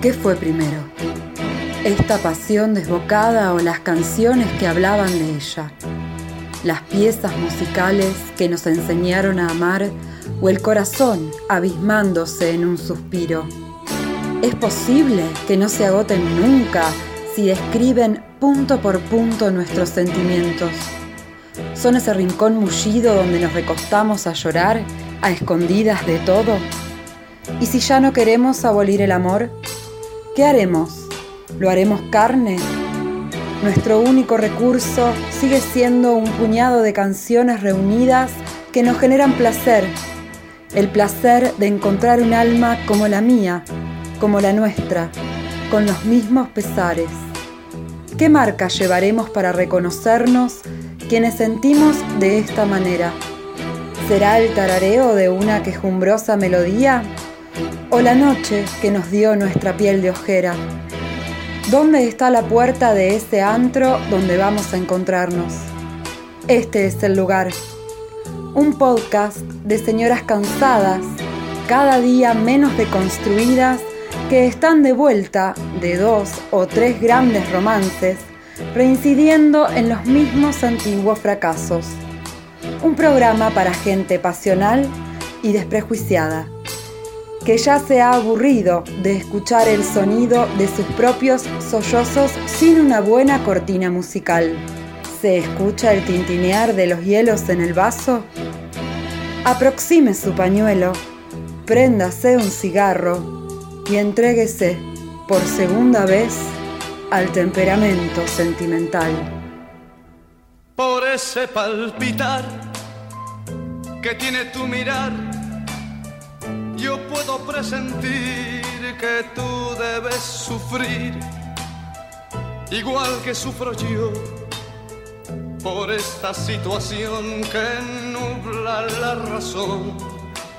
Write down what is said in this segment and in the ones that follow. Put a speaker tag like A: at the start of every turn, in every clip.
A: ¿Qué fue primero? ¿Esta pasión desbocada o las canciones que hablaban de ella? ¿Las piezas musicales que nos enseñaron a amar o el corazón abismándose en un suspiro? ¿Es posible que no se agoten nunca si describen punto por punto nuestros sentimientos? ¿Son ese rincón mullido donde nos recostamos a llorar a escondidas de todo? ¿Y si ya no queremos abolir el amor? ¿Qué haremos? ¿Lo haremos carne? Nuestro único recurso sigue siendo un puñado de canciones reunidas que nos generan placer. El placer de encontrar un alma como la mía, como la nuestra, con los mismos pesares. ¿Qué marca llevaremos para reconocernos quienes sentimos de esta manera? ¿Será el tarareo de una quejumbrosa melodía? ¿O la noche que nos dio nuestra piel de ojera? ¿Dónde está la puerta de ese antro donde vamos a encontrarnos? Este es el lugar. Un podcast de señoras cansadas, cada día menos deconstruidas, que están de vuelta de dos o tres grandes romances, reincidiendo en los mismos antiguos fracasos. Un programa para gente pasional y desprejuiciada que ya se ha aburrido de escuchar el sonido de sus propios sollozos sin una buena cortina musical. ¿Se escucha el tintinear de los hielos en el vaso? Aproxime su pañuelo, préndase un cigarro y entréguese por segunda vez al temperamento sentimental.
B: Por ese palpitar que tiene tu mirar yo puedo presentir que tú debes sufrir, igual que sufro yo, por esta situación que nubla la razón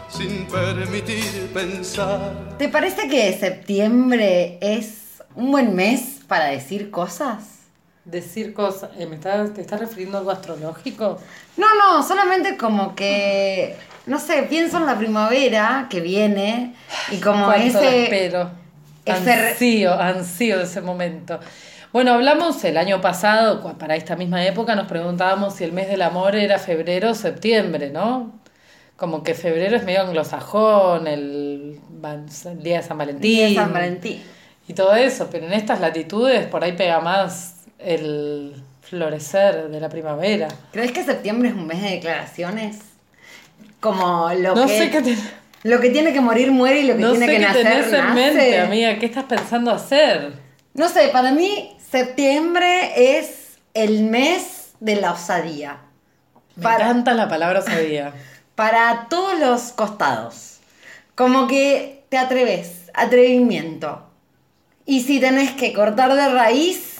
B: sin permitir pensar.
C: ¿Te parece que septiembre es un buen mes para decir cosas?
D: Decir cosas, eh, ¿me estás, ¿te estás refiriendo a algo astrológico?
C: No, no, solamente como que no sé, pienso en la primavera que viene y como ese...
D: espero. Ansío, ansío de ese momento. Bueno, hablamos el año pasado, para esta misma época, nos preguntábamos si el mes del amor era febrero o septiembre, ¿no? Como que febrero es medio anglosajón, el, el día de San Valentín.
C: Día de San Valentín.
D: Y todo eso, pero en estas latitudes por ahí pega más el florecer de la primavera.
C: ¿Crees que septiembre es un mes de declaraciones? Como lo
D: no
C: que...
D: Sé qué
C: Lo que tiene que morir muere y lo que tiene que nacer
D: tenés en mente, amiga. ¿Qué estás pensando hacer?
C: No sé, para mí septiembre es el mes de la osadía.
D: Me encanta la palabra osadía.
C: Para todos los costados. Como que te atreves, atrevimiento. Y si tenés que cortar de raíz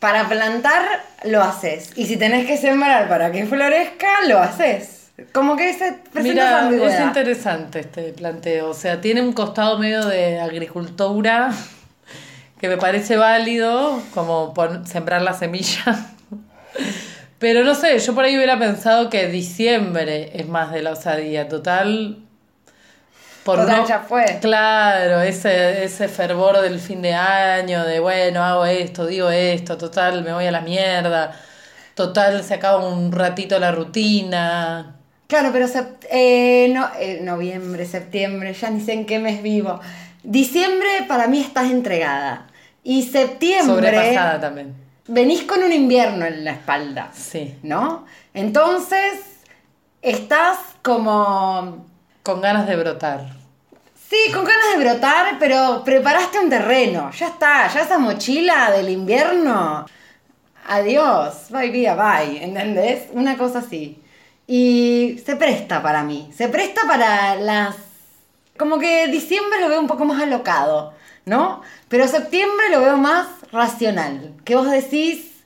C: para plantar, lo haces. Y si tenés que sembrar para que florezca, lo haces. Como que se presenta
D: Mira, es interesante este planteo. O sea, tiene un costado medio de agricultura que me parece válido, como sembrar la semilla. Pero no sé, yo por ahí hubiera pensado que diciembre es más de la osadía. Total.
C: Por Total, ya fue.
D: Claro, ese, ese fervor del fin de año, de bueno, hago esto, digo esto, total, me voy a la mierda. Total, se acaba un ratito la rutina.
C: Claro, pero eh, no, eh, noviembre, septiembre, ya ni sé en qué mes vivo. Diciembre para mí estás entregada. Y septiembre.
D: Sobrepasada también.
C: Venís con un invierno en la espalda.
D: Sí.
C: ¿No? Entonces, estás como.
D: Con ganas de brotar.
C: Sí, con ganas de brotar, pero preparaste un terreno. Ya está, ya esa mochila del invierno. Adiós, bye, bye, bye. ¿Entendés? Una cosa así. Y se presta para mí, se presta para las... Como que diciembre lo veo un poco más alocado, ¿no? Pero septiembre lo veo más racional. Que vos decís,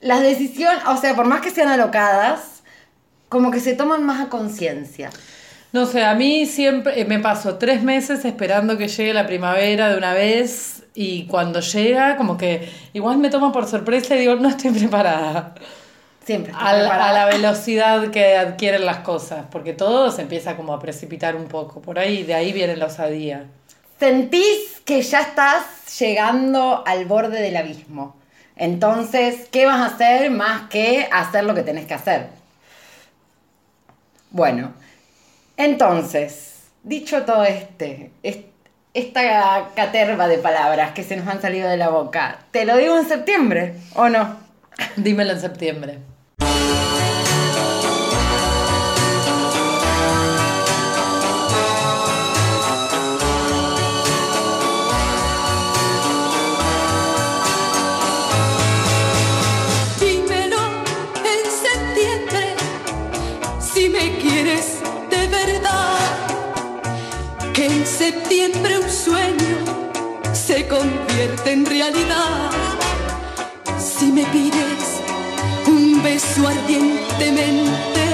C: las decisiones, o sea, por más que sean alocadas, como que se toman más a conciencia.
D: No sé, a mí siempre eh, me paso tres meses esperando que llegue la primavera de una vez y cuando llega como que igual me toma por sorpresa y digo, no estoy preparada.
C: Siempre.
D: A la, a la, velocidad que adquieren las cosas, porque todo se empieza como a precipitar un poco. Por ahí, de ahí viene la osadía.
C: sentís que ya estás llegando al borde del abismo. Entonces, ¿qué vas a hacer más que hacer lo que tenés que hacer? Bueno, entonces, dicho todo este, es- esta caterva de palabras que se nos han salido de la boca, ¿te lo digo en septiembre o no?
D: Dímelo en septiembre.
E: Septiembre un sueño se convierte en realidad. Si me pides un beso ardientemente,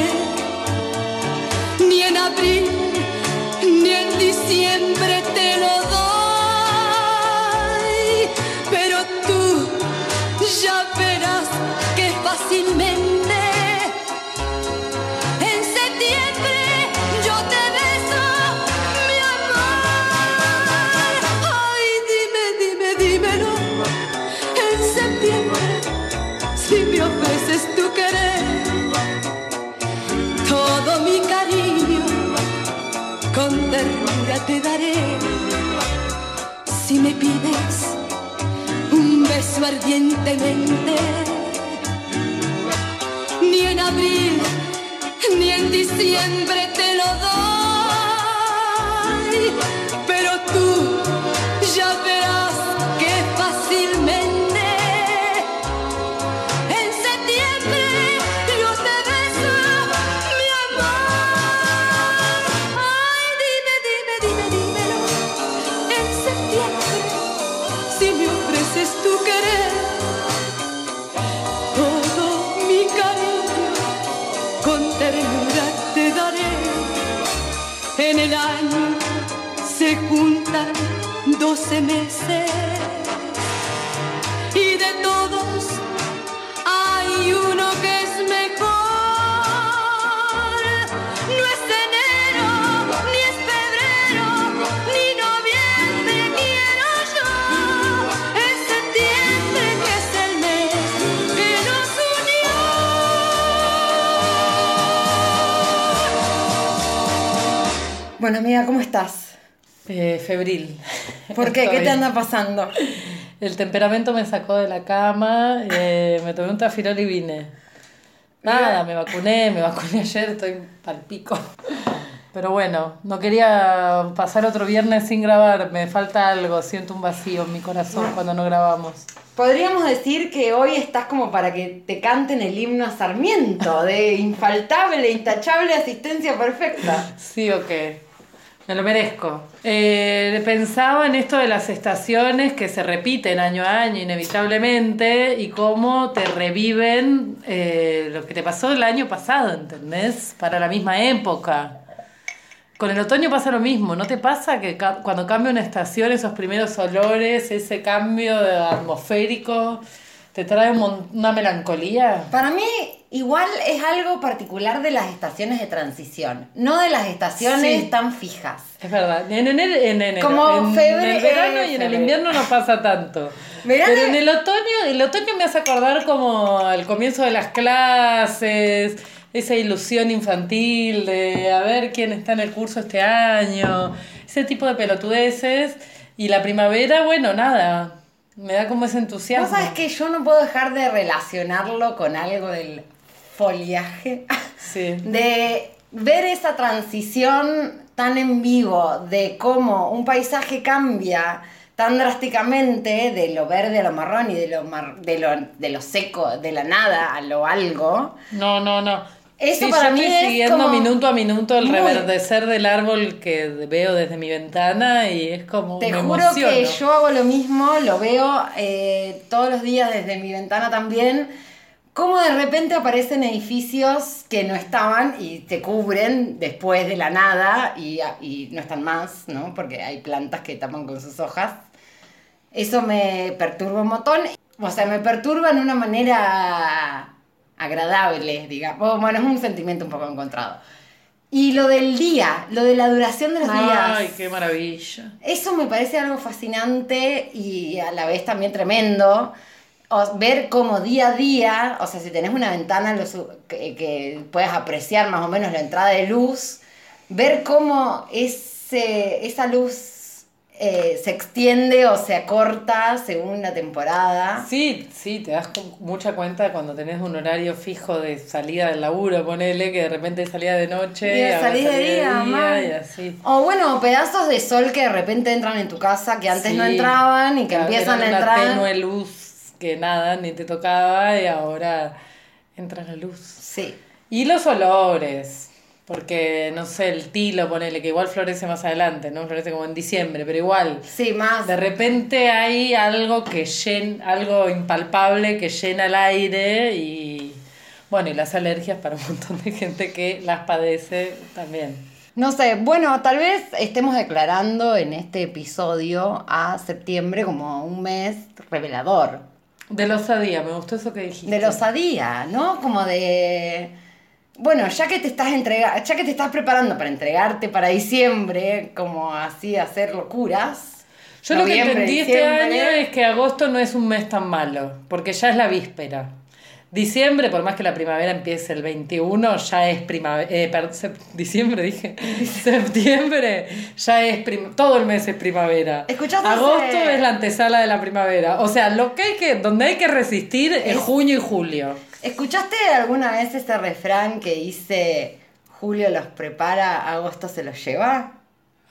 E: ni en abril ni en diciembre te lo te daré si me pides un beso ardientemente. Ni en abril ni en diciembre te lo doy, pero tú doce meses y de todos hay uno que es mejor. No es enero, ni es febrero, ni noviembre quiero yo. Es septiembre que es el mes que nos unió.
C: Bueno, amiga, ¿cómo estás?
D: Eh, febril.
C: ¿Por qué? ¿Qué
D: Estoy-
C: te anda pasando?
D: El temperamento me sacó de la cama, eh, me tomé un tafirol y vine. Nada, me vacuné, me vacuné ayer, estoy pal pico. Pero bueno, no quería pasar otro viernes sin grabar, me falta algo, siento un vacío en mi corazón cuando no grabamos.
C: Podríamos decir que hoy estás como para que te canten el himno a Sarmiento, de infaltable, intachable asistencia perfecta.
D: Sí o qué, me lo merezco. Eh, pensaba en esto de las estaciones que se repiten año a año inevitablemente y cómo te reviven eh, lo que te pasó el año pasado, ¿entendés? Para la misma época. Con el otoño pasa lo mismo, ¿no te pasa que cuando cambia una estación, esos primeros olores, ese cambio atmosférico, te trae una melancolía?
C: Para mí, igual es algo particular de las estaciones de transición, no de las estaciones
D: Sí.
C: tan fijas.
D: Es verdad, en enero, en, enero,
C: Como
D: en
C: febre-
D: el verano y en el invierno no pasa tanto.
C: Verano
D: Pero en el otoño, el otoño me hace acordar como al comienzo de las clases, esa ilusión infantil de a ver quién está en el curso este año, ese tipo de pelotudeces. Y la primavera, bueno, nada, me da como ese entusiasmo.
C: Vos sabés que yo no puedo dejar de relacionarlo con algo del foliaje.
D: Sí.
C: de ver esa transición tan en vivo de cómo un paisaje cambia tan drásticamente de lo verde a lo marrón y de lo, mar- de lo, de lo seco, de la nada a lo algo.
D: No, no, no.
C: Eso
D: Sí,
C: para
D: yo
C: mí
D: estoy
C: es
D: siguiendo
C: como
D: minuto a minuto el
C: muy-
D: reverdecer del árbol que veo desde mi ventana y es como
C: Te
D: me
C: juro
D: emociono.
C: que yo hago lo mismo, lo veo eh, todos los días desde mi ventana también. Cómo de repente aparecen edificios que no estaban y te cubren después de la nada y, y no están más, ¿no? Porque hay plantas que tapan con sus hojas. Eso me perturba un montón. O sea, me perturba en una manera agradable, digamos. Bueno, es un sentimiento un poco encontrado. Y lo del día, lo de la duración de los días.
D: Ay, qué maravilla.
C: Eso me parece algo fascinante y a la vez también tremendo. O- ver cómo día a día, o sea, si tenés una ventana que, que puedes apreciar más o menos la entrada de luz, ver cómo ese, esa luz eh, se extiende o se acorta según la temporada.
D: Sí, sí, te das mucha cuenta cuando tenés un horario fijo de salida del laburo, ponele, que de repente salía de noche,
C: Y de día,
D: y así.
C: O bueno, pedazos de sol que de repente entran en tu casa que antes no entraban y que
D: Claro,
C: empiezan a entrar.
D: Una tenue luz que nada, ni te tocaba y ahora entra la luz.
C: Sí.
D: Y los olores, porque no sé, el tilo, ponele, que igual florece más adelante, ¿no? Florece como en diciembre, pero igual.
C: Sí, más.
D: De repente hay algo que llena, algo impalpable que llena el aire y bueno, y las alergias para un montón de gente que las padece también.
C: No sé, bueno, tal vez estemos declarando en este episodio a septiembre como un mes revelador.
D: De la osadía, me gustó eso que dijiste.
C: De la osadía, ¿no? Como de. Bueno, ya que te estás entrega ya que te estás preparando para entregarte para diciembre, como así hacer locuras.
D: Yo lo que entendí este año es que agosto no es un mes tan malo, porque ya es la víspera. Diciembre, por más que la primavera empiece el 21, ya es primavera. diciembre dije. Septiembre, ya es. prim- todo el mes es primavera.
C: ¿Escuchaste
D: Agosto es la antesala de la primavera. O sea, lo que hay que, donde hay que resistir es,
C: Es-
D: junio y julio.
C: ¿Escuchaste alguna vez ese refrán que dice Julio los prepara, agosto se los lleva?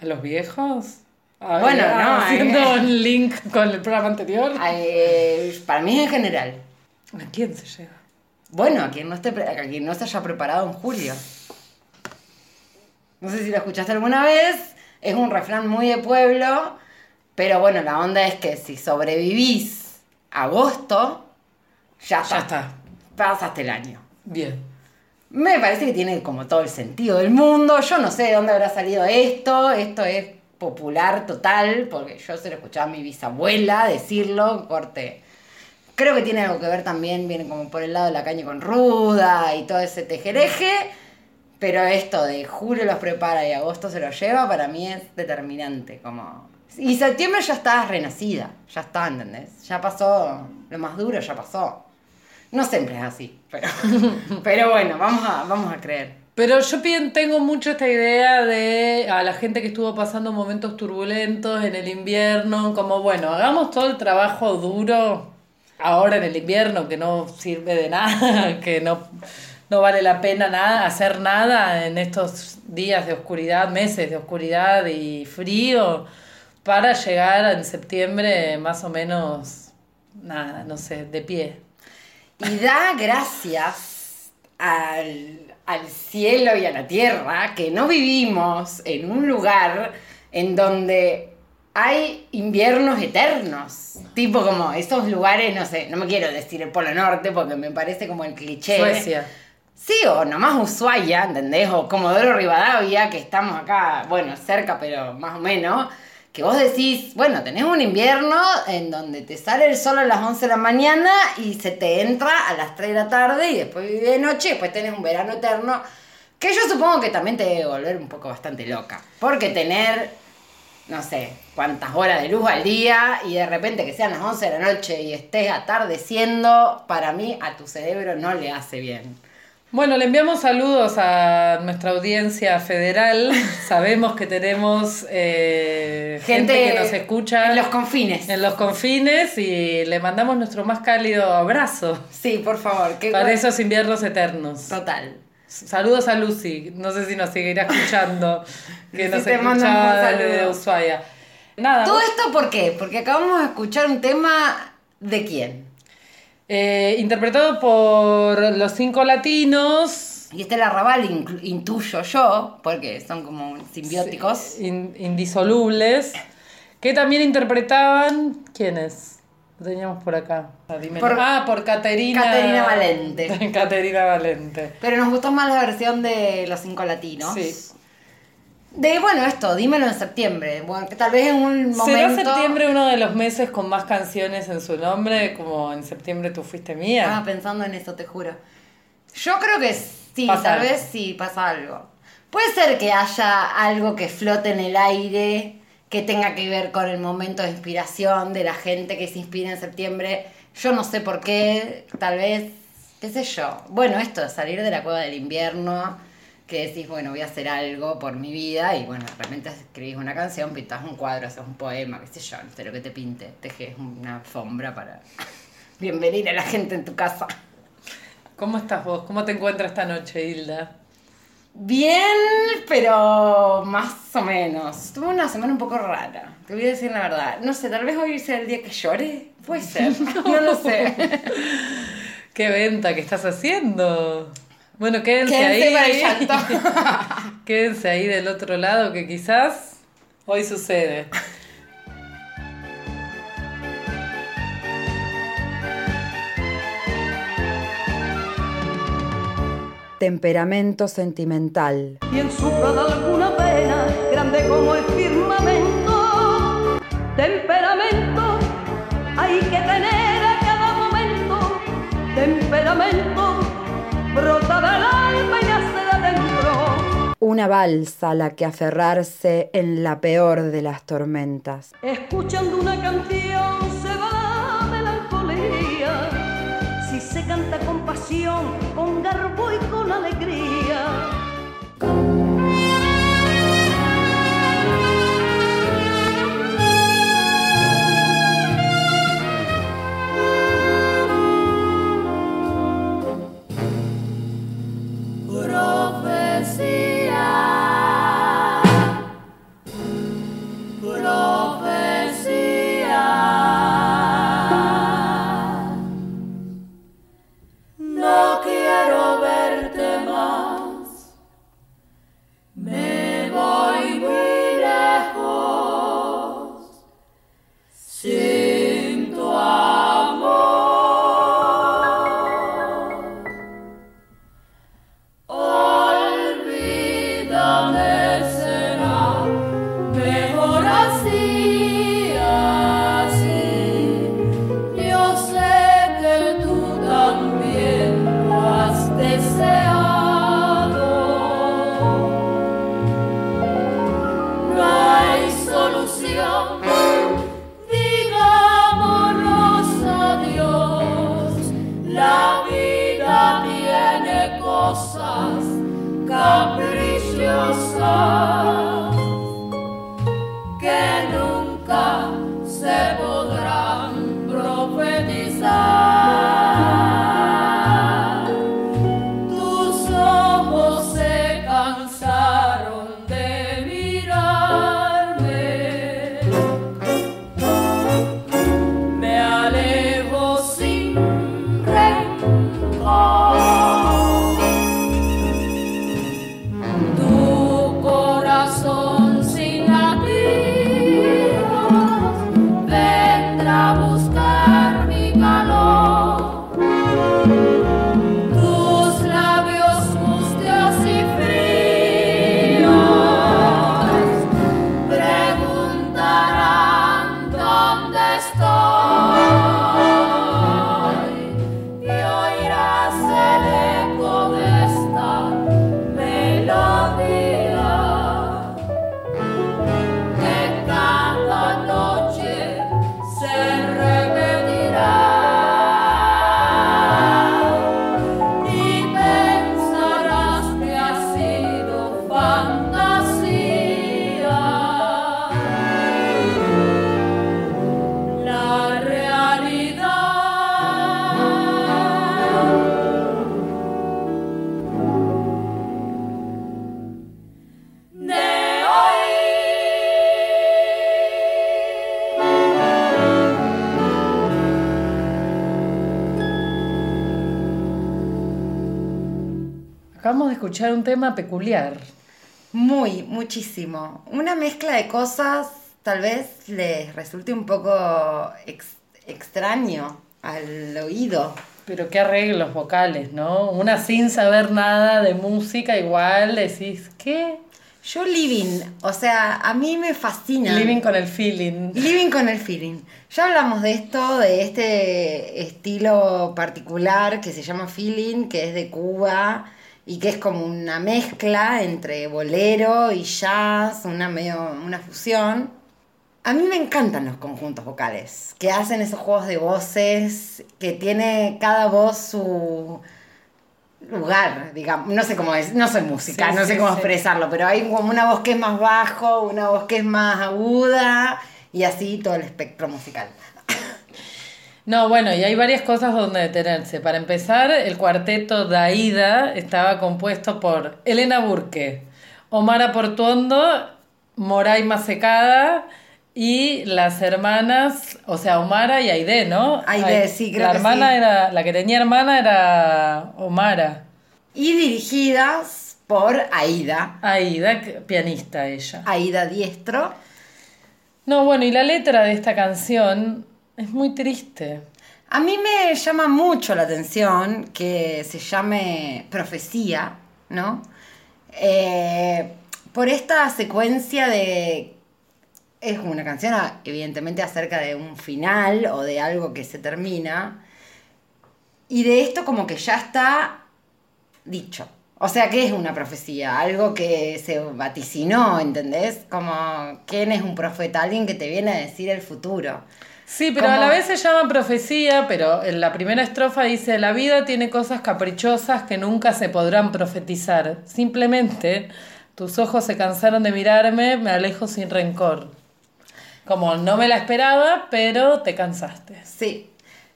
D: ¿A los viejos? A
C: Bueno,
D: ver,
C: no,
D: Haciendo
C: eh.
D: un link con el programa anterior.
C: Eh, para mí en general.
D: ¿A quién se lleva?
C: Bueno, a quien no esté a quien no se haya preparado en julio. No sé si lo escuchaste alguna vez, es un refrán muy de pueblo, pero bueno, la onda es que si sobrevivís agosto, ya está.
D: Ya está.
C: Pasaste el año.
D: Bien.
C: Me parece que tiene como todo el sentido del mundo. Yo no sé de dónde habrá salido esto. Esto es popular total, porque yo se lo escuchaba a mi bisabuela decirlo, corte. Creo que tiene algo que ver también, viene como por el lado de la caña con ruda y todo ese tejereje. Pero esto de julio los prepara y agosto se los lleva, para mí es determinante. Como... Y septiembre ya estás renacida, ya está, ¿entendés? Ya pasó, lo más duro ya pasó. No siempre es así, pero, pero bueno, vamos a, vamos a creer.
D: Pero yo tengo mucho esta idea de a la gente que estuvo pasando momentos turbulentos en el invierno, como bueno, hagamos todo el trabajo duro ahora en el invierno que no sirve de nada, que no, no vale la pena nada, hacer nada en estos días de oscuridad, meses de oscuridad y frío, para llegar en septiembre más o menos, nada, no sé, de pie.
C: Y da gracias al, al cielo y a la tierra que no vivimos en un lugar en donde hay inviernos eternos. Tipo como esos lugares, no sé, no me quiero decir el Polo Norte porque me parece como el cliché.
D: Suecia.
C: Sí, o nomás Ushuaia, ¿entendés? O Comodoro Rivadavia, que estamos acá, bueno, cerca, pero más o menos. Que vos decís, bueno, tenés un invierno en donde te sale el sol a las 11 de la mañana y se te entra a las 3 de la tarde y después vive de noche y después tenés un verano eterno. Que yo supongo que también te debe volver un poco bastante loca. Porque tener, no sé, cuántas horas de luz al día y de repente que sean las 11 de la noche y estés atardeciendo, para mí a tu cerebro no le hace bien.
D: Bueno, le enviamos saludos a nuestra audiencia federal. Sabemos que tenemos eh, gente, que nos escucha
C: en los confines.
D: en los confines y le mandamos nuestro más cálido abrazo
C: Sí, por favor.
D: Para esos inviernos eternos.
C: Total.
D: Saludos a Lucy, no sé si nos seguirá escuchando, que
C: Lucy,
D: nos escucha desde Ushuaia. Nada,
C: ¿Todo esto por qué? Porque acabamos de escuchar un tema de quién.
D: eh, interpretado por los cinco latinos,
C: Y este el arrabal inclu- intuyo yo, porque son como simbióticos.
D: in- indisolubles, que también interpretaban. ¿Quiénes? Lo teníamos por acá. Ah.
C: Por-
D: ah, por Caterina.
C: Caterina Valente.
D: Caterina Valente.
C: Pero nos gustó más la versión de los cinco latinos.
D: Sí.
C: De, bueno, esto, dímelo en septiembre. Bueno, que tal vez en un momento...
D: ¿Será septiembre uno de los meses con más canciones en su nombre? Como en septiembre tú fuiste mía.
C: Estaba pensando en eso, te juro. Yo creo que sí,
D: Pasa
C: tal
D: algo.
C: vez sí pasa algo. Puede ser que haya algo que flote en el aire, que tenga que ver con el momento de inspiración de la gente que se inspira en septiembre. Yo no sé por qué, tal vez, qué sé yo. Bueno, esto de salir de la cueva del invierno, que decís, bueno, voy a hacer algo por mi vida y bueno, realmente escribís una canción, pintás un cuadro, haces un poema, qué sé yo, no sé lo que te pinte, tejes una alfombra para bienvenir a la gente en tu casa.
D: ¿Cómo estás vos? ¿Cómo te encuentras esta noche, Hilda?
C: Bien, pero más o menos. Tuve una semana un poco rara, te voy a decir la verdad. No sé, tal vez hoy sea el día que llore. Puede ser, no lo sé.
D: ¿Qué venta que estás haciendo? Bueno, quédense,
C: Quédense
D: ahí.
C: para el llanto.
D: quédense ahí del otro lado que quizás hoy sucede.
A: Temperamento sentimental.
F: quien sufra de alguna pena, grande como el firmamento. Temperamento hay que tener a cada momento. Temperamento brota del alma y nace de adentro.
A: Una balsa a la que aferrarse en la peor de las tormentas.
F: Escuchando una canción se va la melancolía. Si se canta con pasión, con garbo y
D: tema peculiar.
C: Muy, muchísimo. Una mezcla de cosas tal vez les resulte un poco ex- extraño al oído.
D: Pero qué arreglos vocales, ¿no? Una sin saber nada de música, igual decís, ¿qué?
C: Yo living, o sea, a mí me fascina.
D: Living con el feeling.
C: Living con el feeling. Ya hablamos de esto, de este estilo particular que se llama feeling, que es de Cuba y que es como una mezcla entre bolero y jazz, una medio una fusión. A mí me encantan los conjuntos vocales, que hacen esos juegos de voces, que tiene cada voz su lugar, digamos, no sé cómo es, no soy música,
D: Sí,
C: no sé cómo
D: sí.
C: expresarlo, pero hay como una voz que es más bajo, una voz que es más aguda y así todo el espectro musical.
D: No, bueno, y hay varias cosas donde detenerse. Para empezar, el cuarteto Daida estaba compuesto por Elena Burke, Omara Portuondo, Moray Masecada y las hermanas, o sea, Omara y Aide, ¿no?
C: Aide, sí, creo
D: La
C: que
D: hermana
C: sí.
D: era, la que tenía hermana era Omara.
C: Y dirigidas por Aida,
D: Aida, pianista ella.
C: Aida Diestro.
D: No, bueno, y la letra de esta canción es muy triste.
C: A mí me llama mucho la atención que se llame Profecía, ¿no? Eh, por esta secuencia de... Es una canción ah, evidentemente acerca de un final o de algo que se termina. Y de esto como que ya está dicho. O sea, ¿qué es una profecía? Algo que se vaticinó, ¿entendés? Como, ¿quién es un profeta? Alguien que te viene a decir el futuro.
D: Sí, pero
C: Como-
D: a la vez se llama profecía, pero en la primera estrofa dice, la vida tiene cosas caprichosas que nunca se podrán profetizar. Simplemente tus ojos se cansaron de mirarme, me alejo sin rencor. Como no me la esperaba, pero te cansaste.
C: Sí.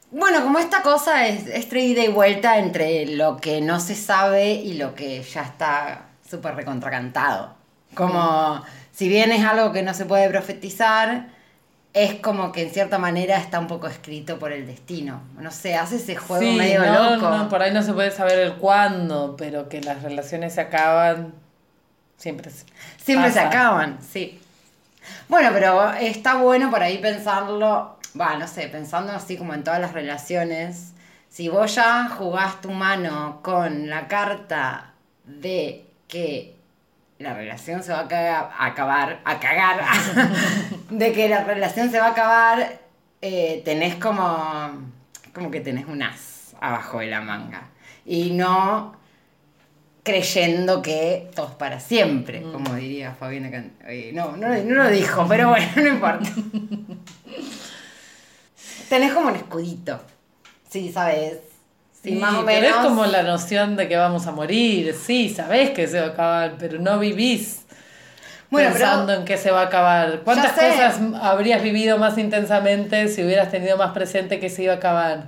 C: Bueno, como esta cosa es, es ida y vuelta entre lo que no se sabe y lo que ya está súper recontracantado. Como, si bien es algo que no se puede profetizar, es como que en cierta manera está un poco escrito por el destino. No sé, hace ese juego
D: Sí,
C: medio
D: no,
C: loco.
D: no, por ahí no se puede saber el cuándo, pero que las relaciones se acaban, siempre se
C: Siempre se acaban, sí. Bueno, pero está bueno por ahí pensarlo, va, no sé, pensando así como en todas las relaciones. Si vos ya jugás tu mano con la carta de que la relación se va a acabar, a cagar, de que la relación se va a acabar, eh, tenés como, como que tenés un as abajo de la manga. Y no creyendo que todo es para siempre, como diría Fabiana Can- eh, no, no, no lo dijo, pero bueno, no importa. Tenés como un escudito. Sí, sabes. Sí,
D: Sí,
C: más o
D: pero
C: menos.
D: es como la noción de que vamos a morir. Sí, sabés que se va a acabar, pero no vivís
C: Bueno, pero-
D: pensando en que se va a acabar. ¿Cuántas cosas habrías vivido más intensamente si hubieras tenido más presente que se iba a acabar?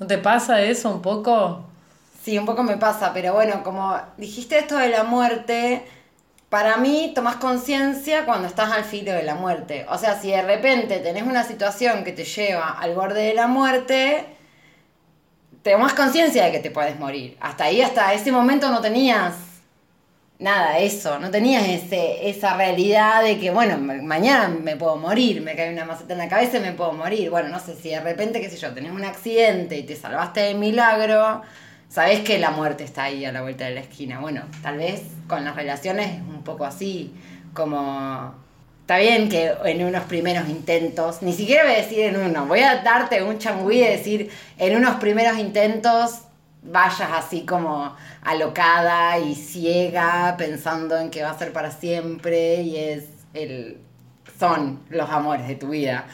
D: ¿No te pasa eso un poco?
C: Sí, un poco me pasa, pero bueno, como dijiste esto de la muerte, para mí tomás conciencia cuando estás al filo de la muerte. O sea, si de repente tenés una situación que te lleva al borde de la muerte, tomás conciencia de que te puedes morir. Hasta ahí, hasta ese momento no tenías nada, eso, no tenías ese, esa realidad de que, bueno, ma- mañana me puedo morir, me cae una maceta en la cabeza y me puedo morir. Bueno, no sé, si de repente, qué sé yo, tenés un accidente y te salvaste de milagro, sabés que la muerte está ahí a la vuelta de la esquina. Bueno, tal vez con las relaciones es un poco así, como... Está bien que en unos primeros intentos, ni siquiera voy a decir en uno, voy a darte un changüí de decir en unos primeros intentos vayas así como alocada y ciega pensando en que va a ser para siempre y es el son los amores de tu vida.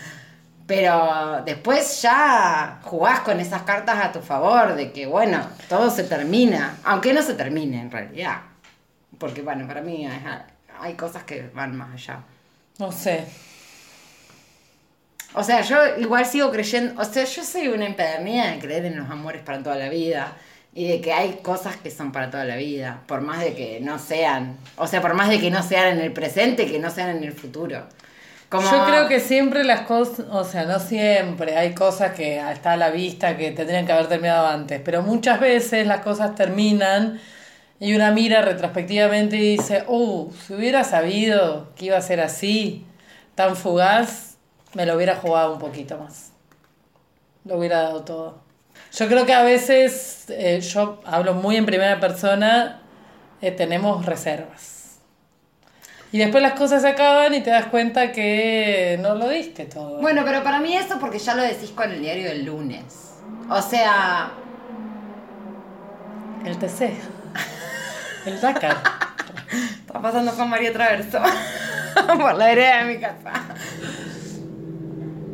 C: Pero después ya jugás con esas cartas a tu favor de que bueno, todo se termina, aunque no se termine en realidad. Porque bueno, para mí hay cosas que van más allá.
D: No sé.
C: O sea, yo igual sigo creyendo, o sea, yo soy una empedernida de creer en los amores para toda la vida y de que hay cosas que son para toda la vida, por más de que no sean, o sea, por más de que no sean en el presente, que no sean en el futuro. Como,
D: Yo creo que siempre las cosas, o sea, no siempre, hay cosas que está a la vista que tendrían que haber terminado antes, pero muchas veces las cosas terminan y una mira retrospectivamente y dice, oh, si hubiera sabido que iba a ser así, tan fugaz, me lo hubiera jugado un poquito más. Lo hubiera dado todo. Yo creo que a veces, eh, yo hablo muy en primera persona, eh, tenemos reservas. Y después las cosas se acaban y te das cuenta que no lo diste todo.
C: Bueno, pero para mí eso porque ya lo decís con el diario del lunes. O sea,
D: El TC. El Dakar.
C: Está pasando Juan María Traverso por la vereda de mi casa.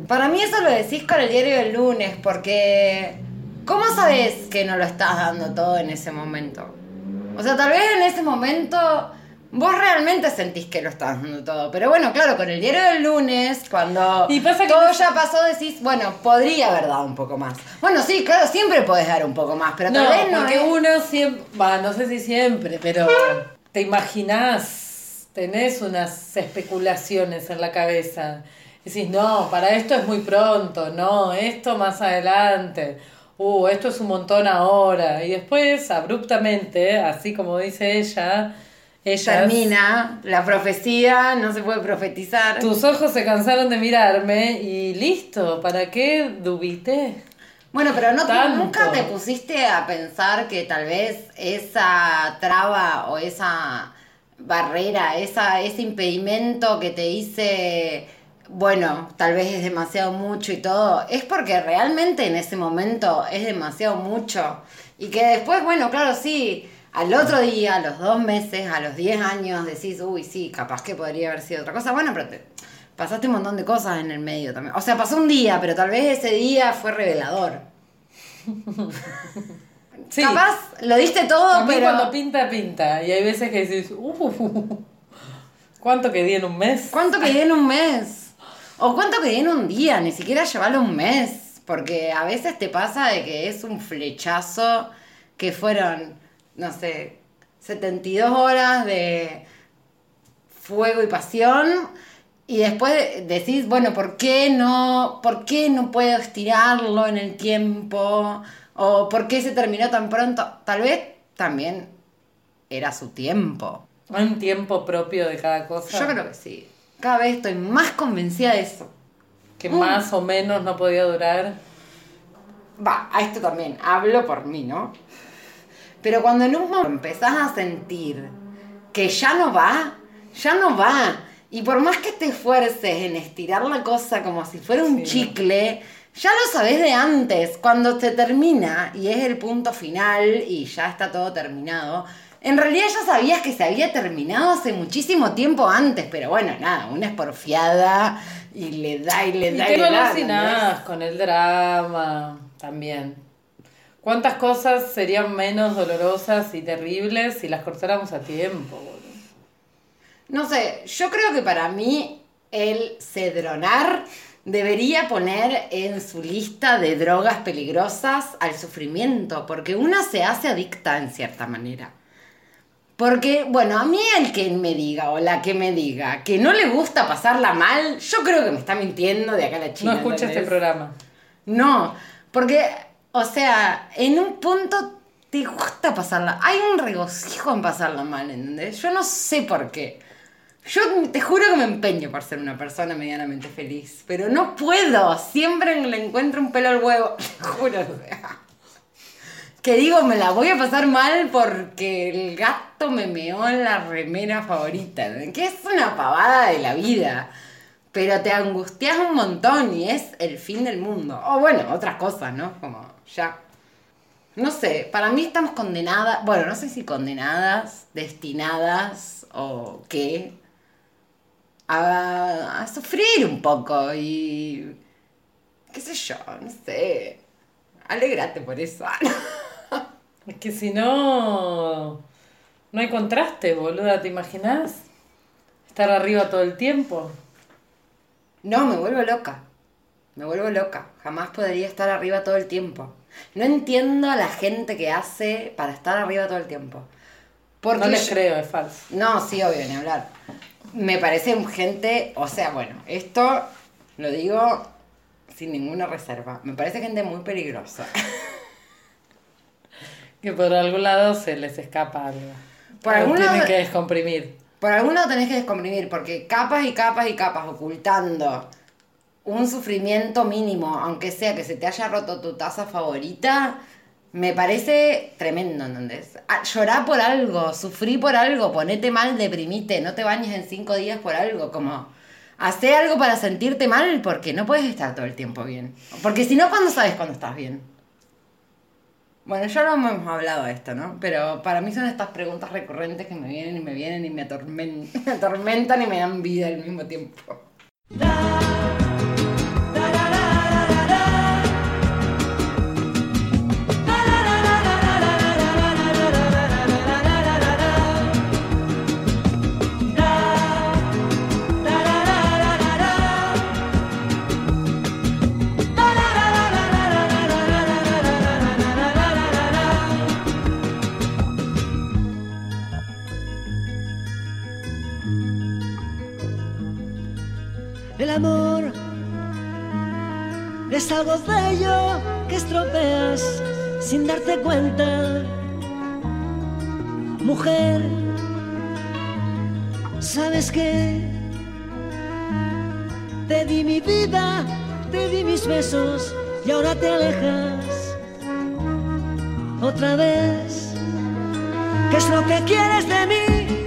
C: Para mí eso lo decís con el diario del lunes, porque ¿cómo sabes que no lo estás dando todo en ese momento? O sea, tal vez en ese momento vos realmente sentís que lo estás dando todo. Pero bueno, claro, con el diario del lunes, cuando
D: Y pasa que
C: todo
D: no-
C: ya pasó, decís, bueno, podría haber dado un poco más. Bueno, sí, claro, siempre podés dar un poco más, pero
D: No,
C: tal vez no
D: porque
C: es-
D: uno siempre, va, no sé si siempre, pero te imaginás, tenés unas especulaciones en la cabeza. Decís, no, para esto es muy pronto, no, esto más adelante, uh, esto es un montón ahora. Y después, abruptamente, así como dice ella, ella
C: termina la profecía, no se puede profetizar.
D: Tus ojos se cansaron de mirarme y listo, ¿para qué dubité?
C: Bueno, pero no
D: Tanto.
C: nunca te pusiste a pensar que tal vez esa traba o esa barrera, esa, ese impedimento que te dice, bueno, tal vez es demasiado mucho y todo, es porque realmente en ese momento es demasiado mucho. Y que después, bueno, claro, sí, al otro día, a los dos meses, a los 10 años, decís, uy, sí, capaz que podría haber sido otra cosa. Bueno, pero te- pasaste un montón de cosas en el medio también. O sea, pasó un día, pero tal vez ese día fue revelador.
D: Sí.
C: Capaz lo diste todo,
D: A mí
C: pero.
D: cuando pinta, pinta. Y hay veces que decís, uh, ¿cuánto que di en un mes?
C: ¿Cuánto quedé en un mes? O cuánto quedé en un día, ni siquiera llevarlo un mes. Porque a veces te pasa de que es un flechazo que fueron, no sé, 72 horas de fuego y pasión. Y después decís, bueno, ¿por qué no, por qué no puedo estirarlo en el tiempo? ¿O por qué se terminó tan pronto? Tal vez también era su tiempo.
D: ¿Hay un tiempo propio de cada cosa?
C: Yo creo que sí. Cada vez estoy más convencida de eso.
D: Que más o menos no podía durar.
C: Va, a esto también, hablo por mí, ¿no? Pero cuando en un momento empezás a sentir que ya no va, ya no va. Y por más que te esfuerces en estirar la cosa como si fuera un
D: Sí.
C: chicle, ya lo sabés de antes. Cuando se termina y es el punto final y ya está todo terminado, en realidad ya sabías que se había terminado hace muchísimo tiempo antes. Pero bueno, nada, una es porfiada y le da y le
D: Y
C: da
D: te
C: y le da.
D: con el drama también. ¿Cuántas cosas serían menos dolorosas y terribles si las cortáramos a tiempo? boludo?
C: No sé, yo creo que para mí el cedronar debería poner en su lista de drogas peligrosas al sufrimiento, porque una se hace adicta en cierta manera. Porque, bueno, a mí el que me diga o la que me diga que no le gusta pasarla mal, yo creo que me está mintiendo de acá a la China.
D: No escucha este programa.
C: No, porque, o sea, en un punto te gusta pasarla. Hay un regocijo en pasarla mal, ¿entendés? Yo no sé por qué. Yo te juro que me empeño por ser una persona medianamente feliz, pero no puedo. Siempre le encuentro un pelo al huevo. Te juro, o sea. Que digo, me la voy a pasar mal porque el gato me meó en la remera favorita. Que es una pavada de la vida. Pero te angustias un montón y es el fin del mundo. O bueno, otras cosas, ¿no? Como ya. No sé, para mí estamos condenadas, bueno, no sé si condenadas, destinadas o qué, a, a sufrir un poco y qué sé yo, no sé. Alégrate por eso.
D: Es que si no, no hay contraste, boluda, ¿te imaginas? Estar arriba todo el tiempo.
C: No, me vuelvo loca. Me vuelvo loca. Jamás podría estar arriba todo el tiempo. No entiendo a la gente que hace para estar arriba todo el tiempo. Porque
D: no les
C: yo-
D: creo, es falso.
C: No, sí, obvio, ni hablar. Me parece gente, o sea, bueno, esto lo digo sin ninguna reserva. Me parece gente muy peligrosa.
D: Que por algún lado se les escapa algo.
C: Por algún
D: tienen
C: lado-
D: que descomprimir.
C: Por algún lado tenés que descomprimir, porque capas y capas y capas ocultando un sufrimiento mínimo, aunque sea que se te haya roto tu taza favorita, me parece tremendo, ¿entendés? Ah, Llorá por algo, sufrí por algo, ponete mal, deprimite, no te bañes en cinco días por algo, como... Hacé algo para sentirte mal porque no puedes estar todo el tiempo bien. Porque si no, ¿cuándo sabes cuándo estás bien? Bueno, ya lo hemos hablado de esto, ¿no? Pero para mí son estas preguntas recurrentes que me vienen y me vienen y me, atormen- me atormentan y me dan vida al mismo tiempo.
G: El amor es algo bello que estropeas sin darte cuenta. Mujer, ¿sabes qué? Te di mi vida, te di mis besos y ahora te alejas. Otra vez, ¿qué es lo que quieres de mí?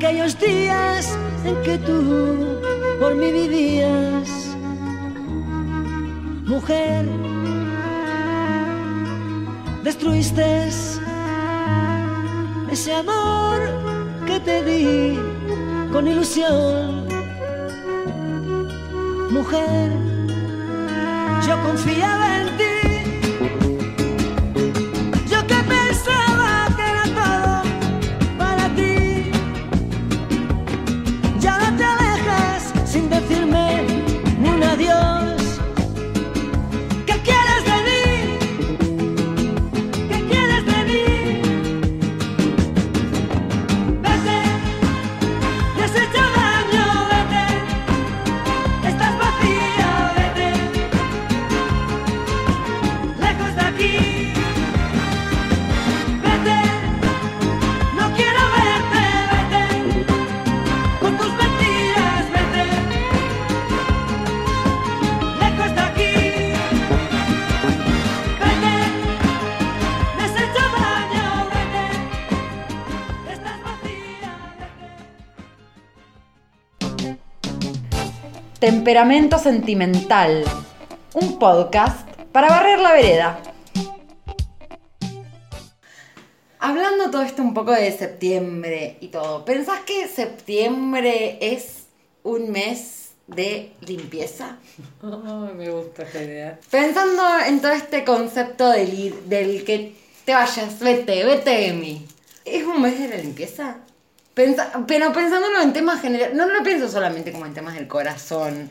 G: Aquellos días en que tú por mí vivías, mujer. Destruiste ese amor que te di con ilusión, mujer. Yo confiaba en ti.
A: Temperamento Sentimental, un podcast para barrer la vereda.
C: Hablando todo esto un poco de septiembre y todo, ¿pensás que septiembre es un mes de limpieza?
D: Me gusta esta idea.
C: Pensando en todo este concepto del, del que te vayas, vete, vete de mí. ¿Es un mes de la limpieza? Pensa- pero pensándolo en temas generales, no lo pienso solamente como en temas del corazón.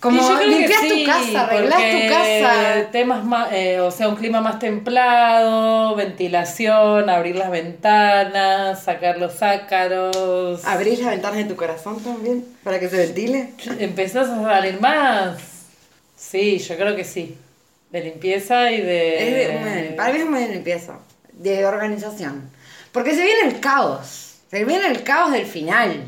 C: Como limpias
D: sí,
C: tu casa, arreglás tu casa.
D: Temas más, eh, o sea, un clima más templado, ventilación, abrir las ventanas, sacar los ácaros.
C: ¿Abrís las ventanas de tu corazón también para que se ventile?
D: ¿Empezás a salir más? Sí, yo creo que sí. De limpieza y de...
C: Es de- para mí es un mes de limpieza, de organización. Porque se viene el caos. Se viene el caos del final.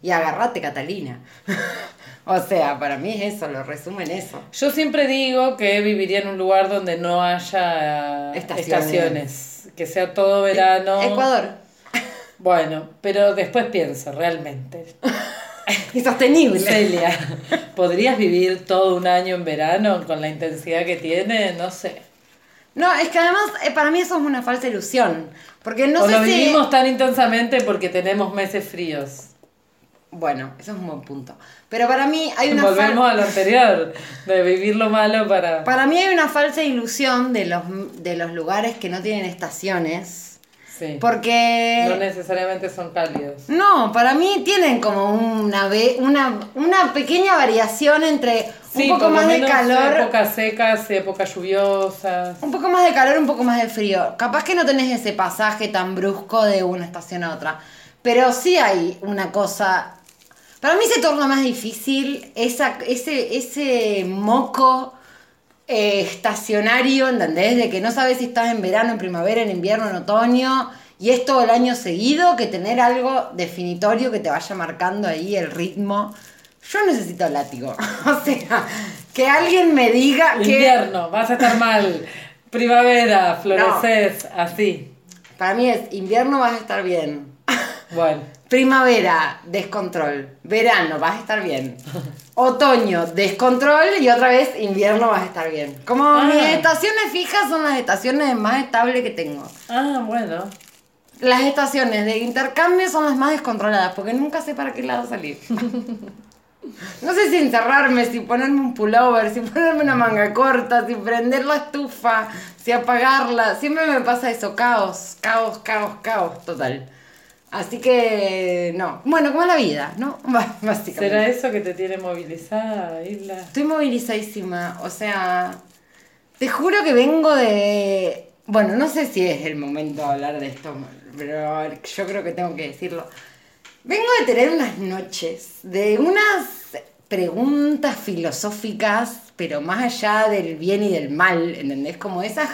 C: Y agarrate, Catalina. o sea, para mí es eso, lo resume en eso.
D: Yo siempre digo que viviría en un lugar donde no haya
C: Estaciones.
D: estaciones. Que sea todo verano.
C: Ecuador.
D: Bueno, pero después pienso, realmente.
C: Insostenible.
D: Celia, ¿podrías vivir todo un año en verano con la intensidad que tiene? No sé.
C: No, es que además eh, para mí eso es una falsa ilusión. Porque no
D: o
C: sé
D: lo
C: si...
D: vivimos tan intensamente porque tenemos meses fríos.
C: Bueno, eso es un buen punto. Pero para mí hay una fal-
D: Volvemos a lo anterior, de vivir lo malo para...
C: Para mí hay una falsa ilusión de los, de los lugares que no tienen estaciones.
D: Sí.
C: Porque...
D: No necesariamente son cálidos.
C: No, para mí tienen como una, ve- una, una pequeña variación entre un
D: Sí,
C: poco más de calor,
D: Épocas secas, épocas lluviosas.
C: un poco más de calor, un poco más de frío. Capaz que no tenés ese pasaje tan brusco de una estación a otra, pero sí hay una cosa. Para mí se torna más difícil esa, ese, ese moco eh, estacionario, ¿entendés? De que no sabes si estás en verano, en primavera, en invierno, en otoño, y es todo el año seguido, que tener algo definitorio que te vaya marcando ahí el ritmo. Yo necesito látigo. o sea, que alguien me diga que...
D: Invierno, vas a estar mal. Primavera, floreces, así.
C: Para mí es invierno vas a estar bien.
D: Bueno,
C: Primavera, descontrol. Verano, vas a estar bien. Otoño, descontrol. Y otra vez, invierno, vas a estar bien. Como
D: Ah.
C: mis estaciones fijas son las estaciones más estables que tengo.
D: ah, bueno.
C: Las estaciones de intercambio son las más descontroladas porque nunca sé para qué lado salir. No sé si encerrarme, si ponerme un pullover, si ponerme una manga corta, si prender la estufa, si apagarla. Siempre me pasa eso, caos, caos, caos, caos, total. Así que, no. Bueno, como es la vida, ¿no? Básicamente.
D: ¿Será eso que te tiene movilizada, Isla?
C: Estoy movilizadísima, o sea, te juro que vengo de... Bueno, no sé si es el momento de hablar de esto, pero yo creo que tengo que decirlo. Vengo de tener unas noches de unas preguntas filosóficas, pero más allá del bien y del mal, ¿entendés? Como esas...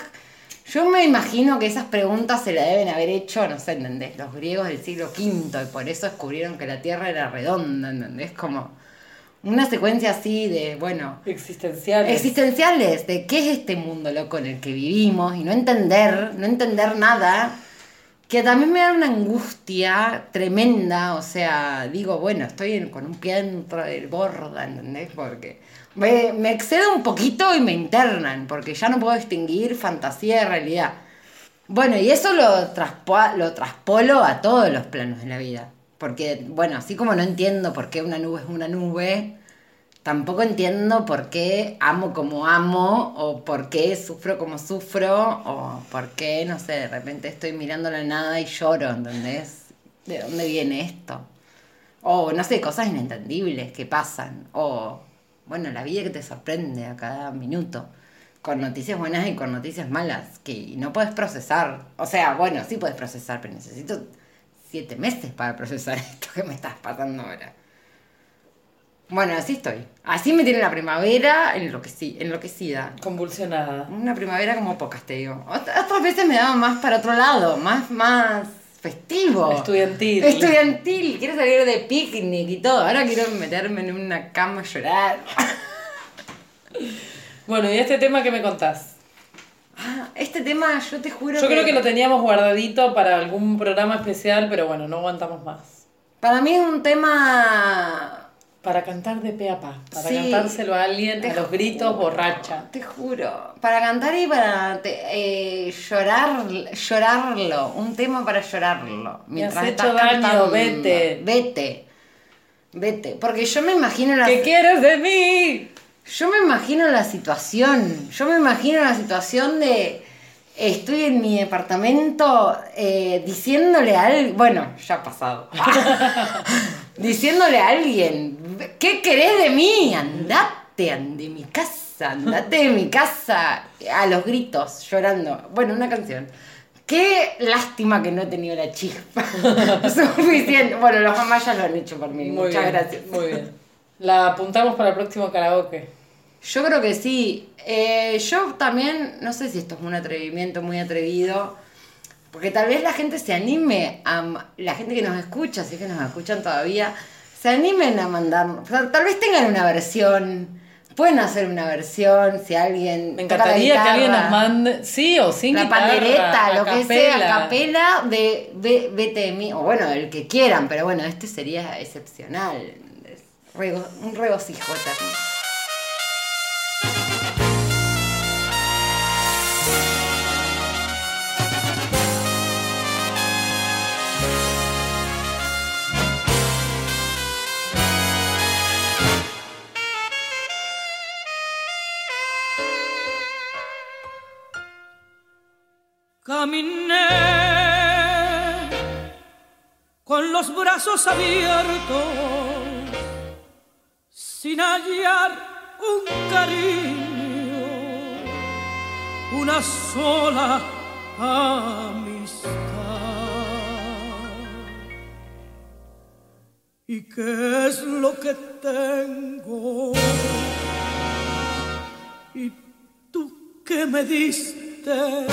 C: Yo me imagino que esas preguntas se las deben haber hecho, no sé, ¿entendés? Los griegos del siglo V y por eso descubrieron que la Tierra era redonda, ¿entendés? Como una secuencia así de, bueno,
D: Existenciales.
C: existenciales de qué es este mundo loco en el que vivimos y no entender, no entender nada, que también me da una angustia tremenda, o sea, digo, bueno, estoy en- con un pie dentro del borda, ¿entendés? Porque me, excedo un poquito y me internan, porque ya no puedo distinguir fantasía de realidad. Bueno, y eso lo, traspo- lo traspolo a todos los planos de la vida. Porque, bueno, así como no entiendo por qué una nube es una nube, tampoco entiendo por qué amo como amo, o por qué sufro como sufro, o por qué, no sé, de repente estoy mirando la nada y lloro, ¿entendés? ¿De dónde viene esto? O, no sé, cosas inentendibles que pasan. O, bueno, la vida que te sorprende a cada minuto. Con noticias buenas y con noticias malas. Que no puedes procesar. O sea, bueno, sí puedes procesar, pero necesito siete meses para procesar esto que me estás pasando ahora. Bueno, así estoy. Así me tiene la primavera enloqueci- enloquecida.
D: Convulsionada.
C: Una primavera como pocas, te digo. Ot- Otras veces me daba más para otro lado, más, más festivo.
D: Estudiantil.
C: Estudiantil. Quiero salir de picnic y todo. Ahora quiero meterme en una cama a llorar.
D: Bueno, ¿y este tema que me contás?
C: Ah, este tema, yo te juro
D: Yo creo que lo teníamos guardadito para algún programa especial, pero bueno, no aguantamos más.
C: Para mí es un tema...
D: Para cantar de pe a pa, para
C: Sí.
D: cantárselo a alguien a los gritos borracha.
C: Te juro, para cantar y para te- eh, llorar, llorarlo, un tema para llorarlo. Mientras
D: has
C: estás
D: hecho daño,
C: cantando.
D: vete.
C: Vete, vete, porque yo me imagino la,
D: ¿Qué quieres de mí?
C: yo me imagino la situación, yo me imagino la situación de estoy en mi departamento eh, diciéndole a alguien, bueno, ya ha pasado, diciéndole a alguien, ¿qué querés de mí? Andate an- de mi casa, andate de mi casa, a los gritos, llorando. Bueno, una canción. Qué lástima que no he tenido la chispa suficiente. Bueno, los mamás ya lo han hecho por mí.
D: Muy
C: Muchas
D: bien,
C: gracias.
D: Muy bien. La apuntamos para el próximo karaoke.
C: Yo creo que sí. Eh, yo también, no sé si esto es un atrevimiento muy atrevido, Porque tal vez la gente se anime, a, la gente que nos escucha, si es que nos escuchan todavía, se animen a mandar, o sea, tal vez tengan una versión, pueden hacer una versión, si alguien...
D: Me encantaría que alguien nos mande, sí, o sin
C: La
D: guitarra,
C: pandereta,
D: a
C: lo que sea, capela de Ve- Vete de mí, o bueno, el que quieran, pero bueno, este sería excepcional, rego- un regocijo eterno.
H: Los brazos abiertos, sin hallar un cariño, una sola amistad. ¿Y qué es lo que tengo? ¿Y tú qué me diste?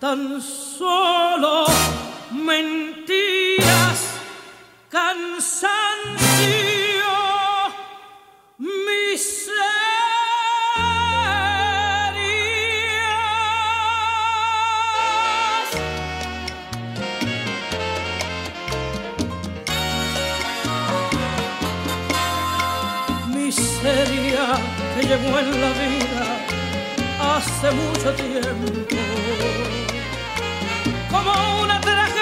H: tan solo mentiras, cansancio, miseria. Miseria que llevo en la vida hace mucho tiempo como una tragedia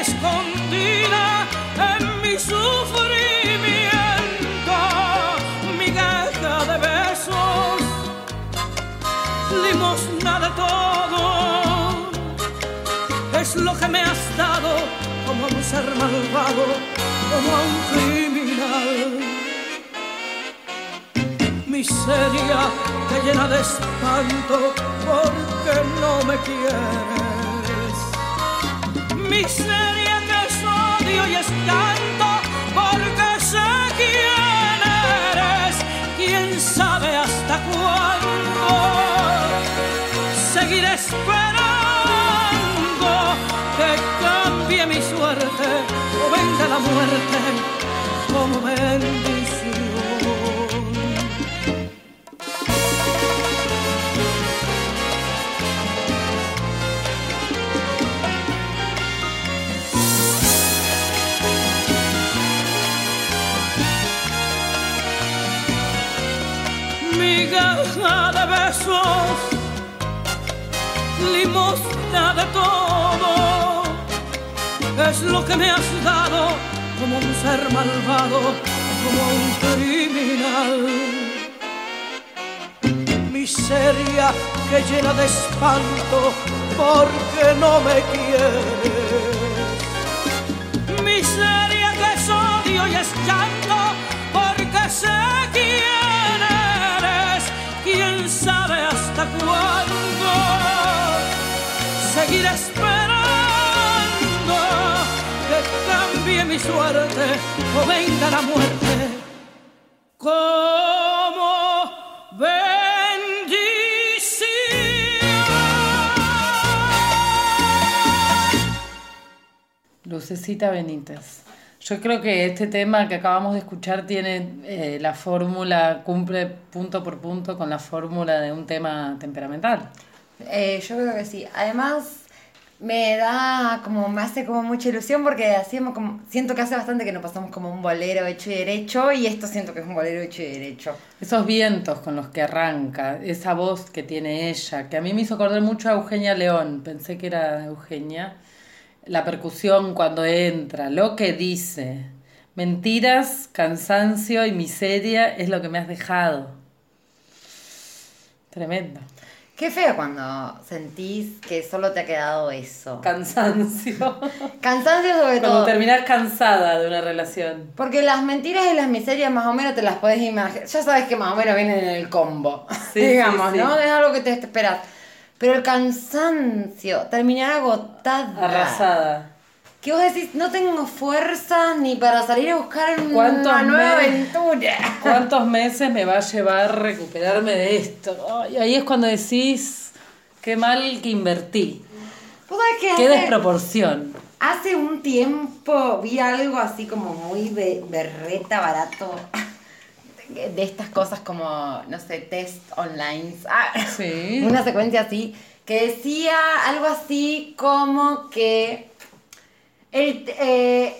H: escondida en mi sufrimiento, migaja de besos, limosna de todo, es lo que me has dado como a un ser malvado, como a un criminal. Miseria que llena de espanto porque no me quieres miseria que es odio y escanto, porque sé quién eres, quién sabe hasta cuándo. Seguiré esperando que cambie mi suerte o venga la muerte como bendición. De todo, es lo que me has dado como un ser malvado, como un criminal. Miseria que llena de espanto porque no me quieres miseria que es odio y es llanto, mi suerte o venga la muerte como bendición.
D: Lucecita Benítez. Yo creo que este tema que acabamos de escuchar tiene eh, la fórmula, cumple punto por punto con la fórmula de un tema temperamental.
C: Eh, yo creo que sí. Además, me da como, me hace como mucha ilusión porque hacíamos como, siento que hace bastante que no pasamos como un bolero hecho y derecho y esto siento que es un bolero hecho y derecho.
D: Esos vientos con los que arranca, esa voz que tiene ella, que a mí me hizo acordar mucho a Eugenia León, pensé que era Eugenia. La percusión cuando entra, lo que dice. Mentiras, cansancio y miseria es lo que me has dejado. Tremendo.
C: Qué feo cuando sentís que solo te ha quedado eso.
D: Cansancio.
C: Cansancio sobre
D: Cuando
C: todo.
D: terminás cansada de una relación.
C: Porque las mentiras y las miserias más o menos te las podés imaginar. Ya sabes que más o menos vienen en el combo.
D: Sí,
C: digamos,
D: sí, sí.
C: ¿no? Es algo que te esperas. Pero el cansancio, terminar agotada.
D: Arrasada.
C: Que vos decís, no tengo fuerza ni para salir a buscar
D: ¿Cuántos
C: una nueva aventura.
D: ¿Cuántos meses me va a llevar recuperarme de esto? Ay, ahí es cuando decís, qué Qué mal que invertí.
C: ¿Vos sabés que
D: Qué
C: hace-
D: desproporción.
C: Hace un tiempo vi algo así como muy be- berreta, barato, de estas cosas como, no sé, test online. Ah,
D: Sí.
C: Una secuencia así, que decía algo así como que el, eh,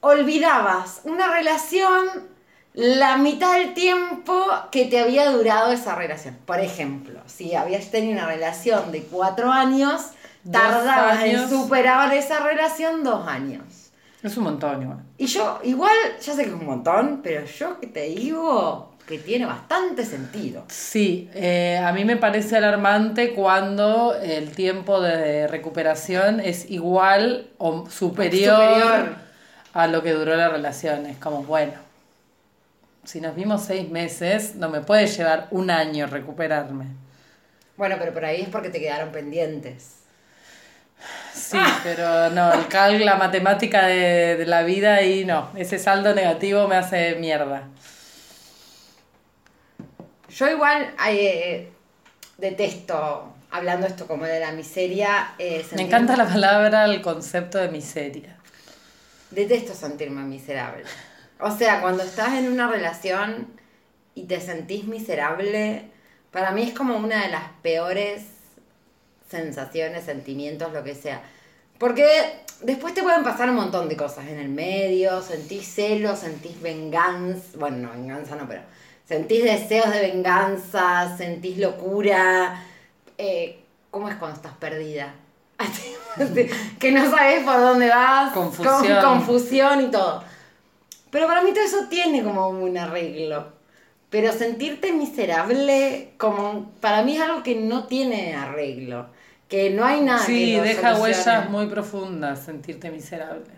C: olvidabas una relación la mitad del tiempo que te había durado esa relación. Por ejemplo, si habías tenido una relación de cuatro años, tardabas en superar esa relación dos años.
D: Es un montón igual.
C: Y yo, igual, ya sé que es un montón, pero yo que te digo que tiene bastante sentido.
D: Sí, eh, a mí me parece alarmante cuando el tiempo de recuperación es igual o superior,
C: Superior.
D: a lo que duró la relación. Es como, bueno, si nos vimos seis meses, no me puede llevar un año recuperarme.
C: Bueno, pero por ahí es porque te quedaron pendientes.
D: Sí, pero no, el cal, la matemática de, de la vida y no, ese saldo negativo me hace mierda.
C: Yo igual eh, detesto, hablando esto como de la miseria, eh,
D: Me
C: sentirme-
D: encanta la palabra, el concepto de miseria.
C: Detesto sentirme miserable. O sea, cuando estás en una relación y te sentís miserable, para mí es como una de las peores sensaciones, sentimientos, lo que sea. Porque después te pueden pasar un montón de cosas en el medio, sentís celos, sentís venganza, bueno, no, venganza no, pero sentís deseos de venganza, sentís locura. Eh, ¿Cómo es cuando estás perdida? que no sabes por dónde vas,
D: Confusión.
C: con- confusión y todo. Pero para mí todo eso tiene como un arreglo. Pero sentirte miserable, como para mí es algo que no tiene arreglo. Que no hay nada.
D: Sí,
C: que lo
D: deja
C: solucione.
D: huellas muy profundas sentirte miserable.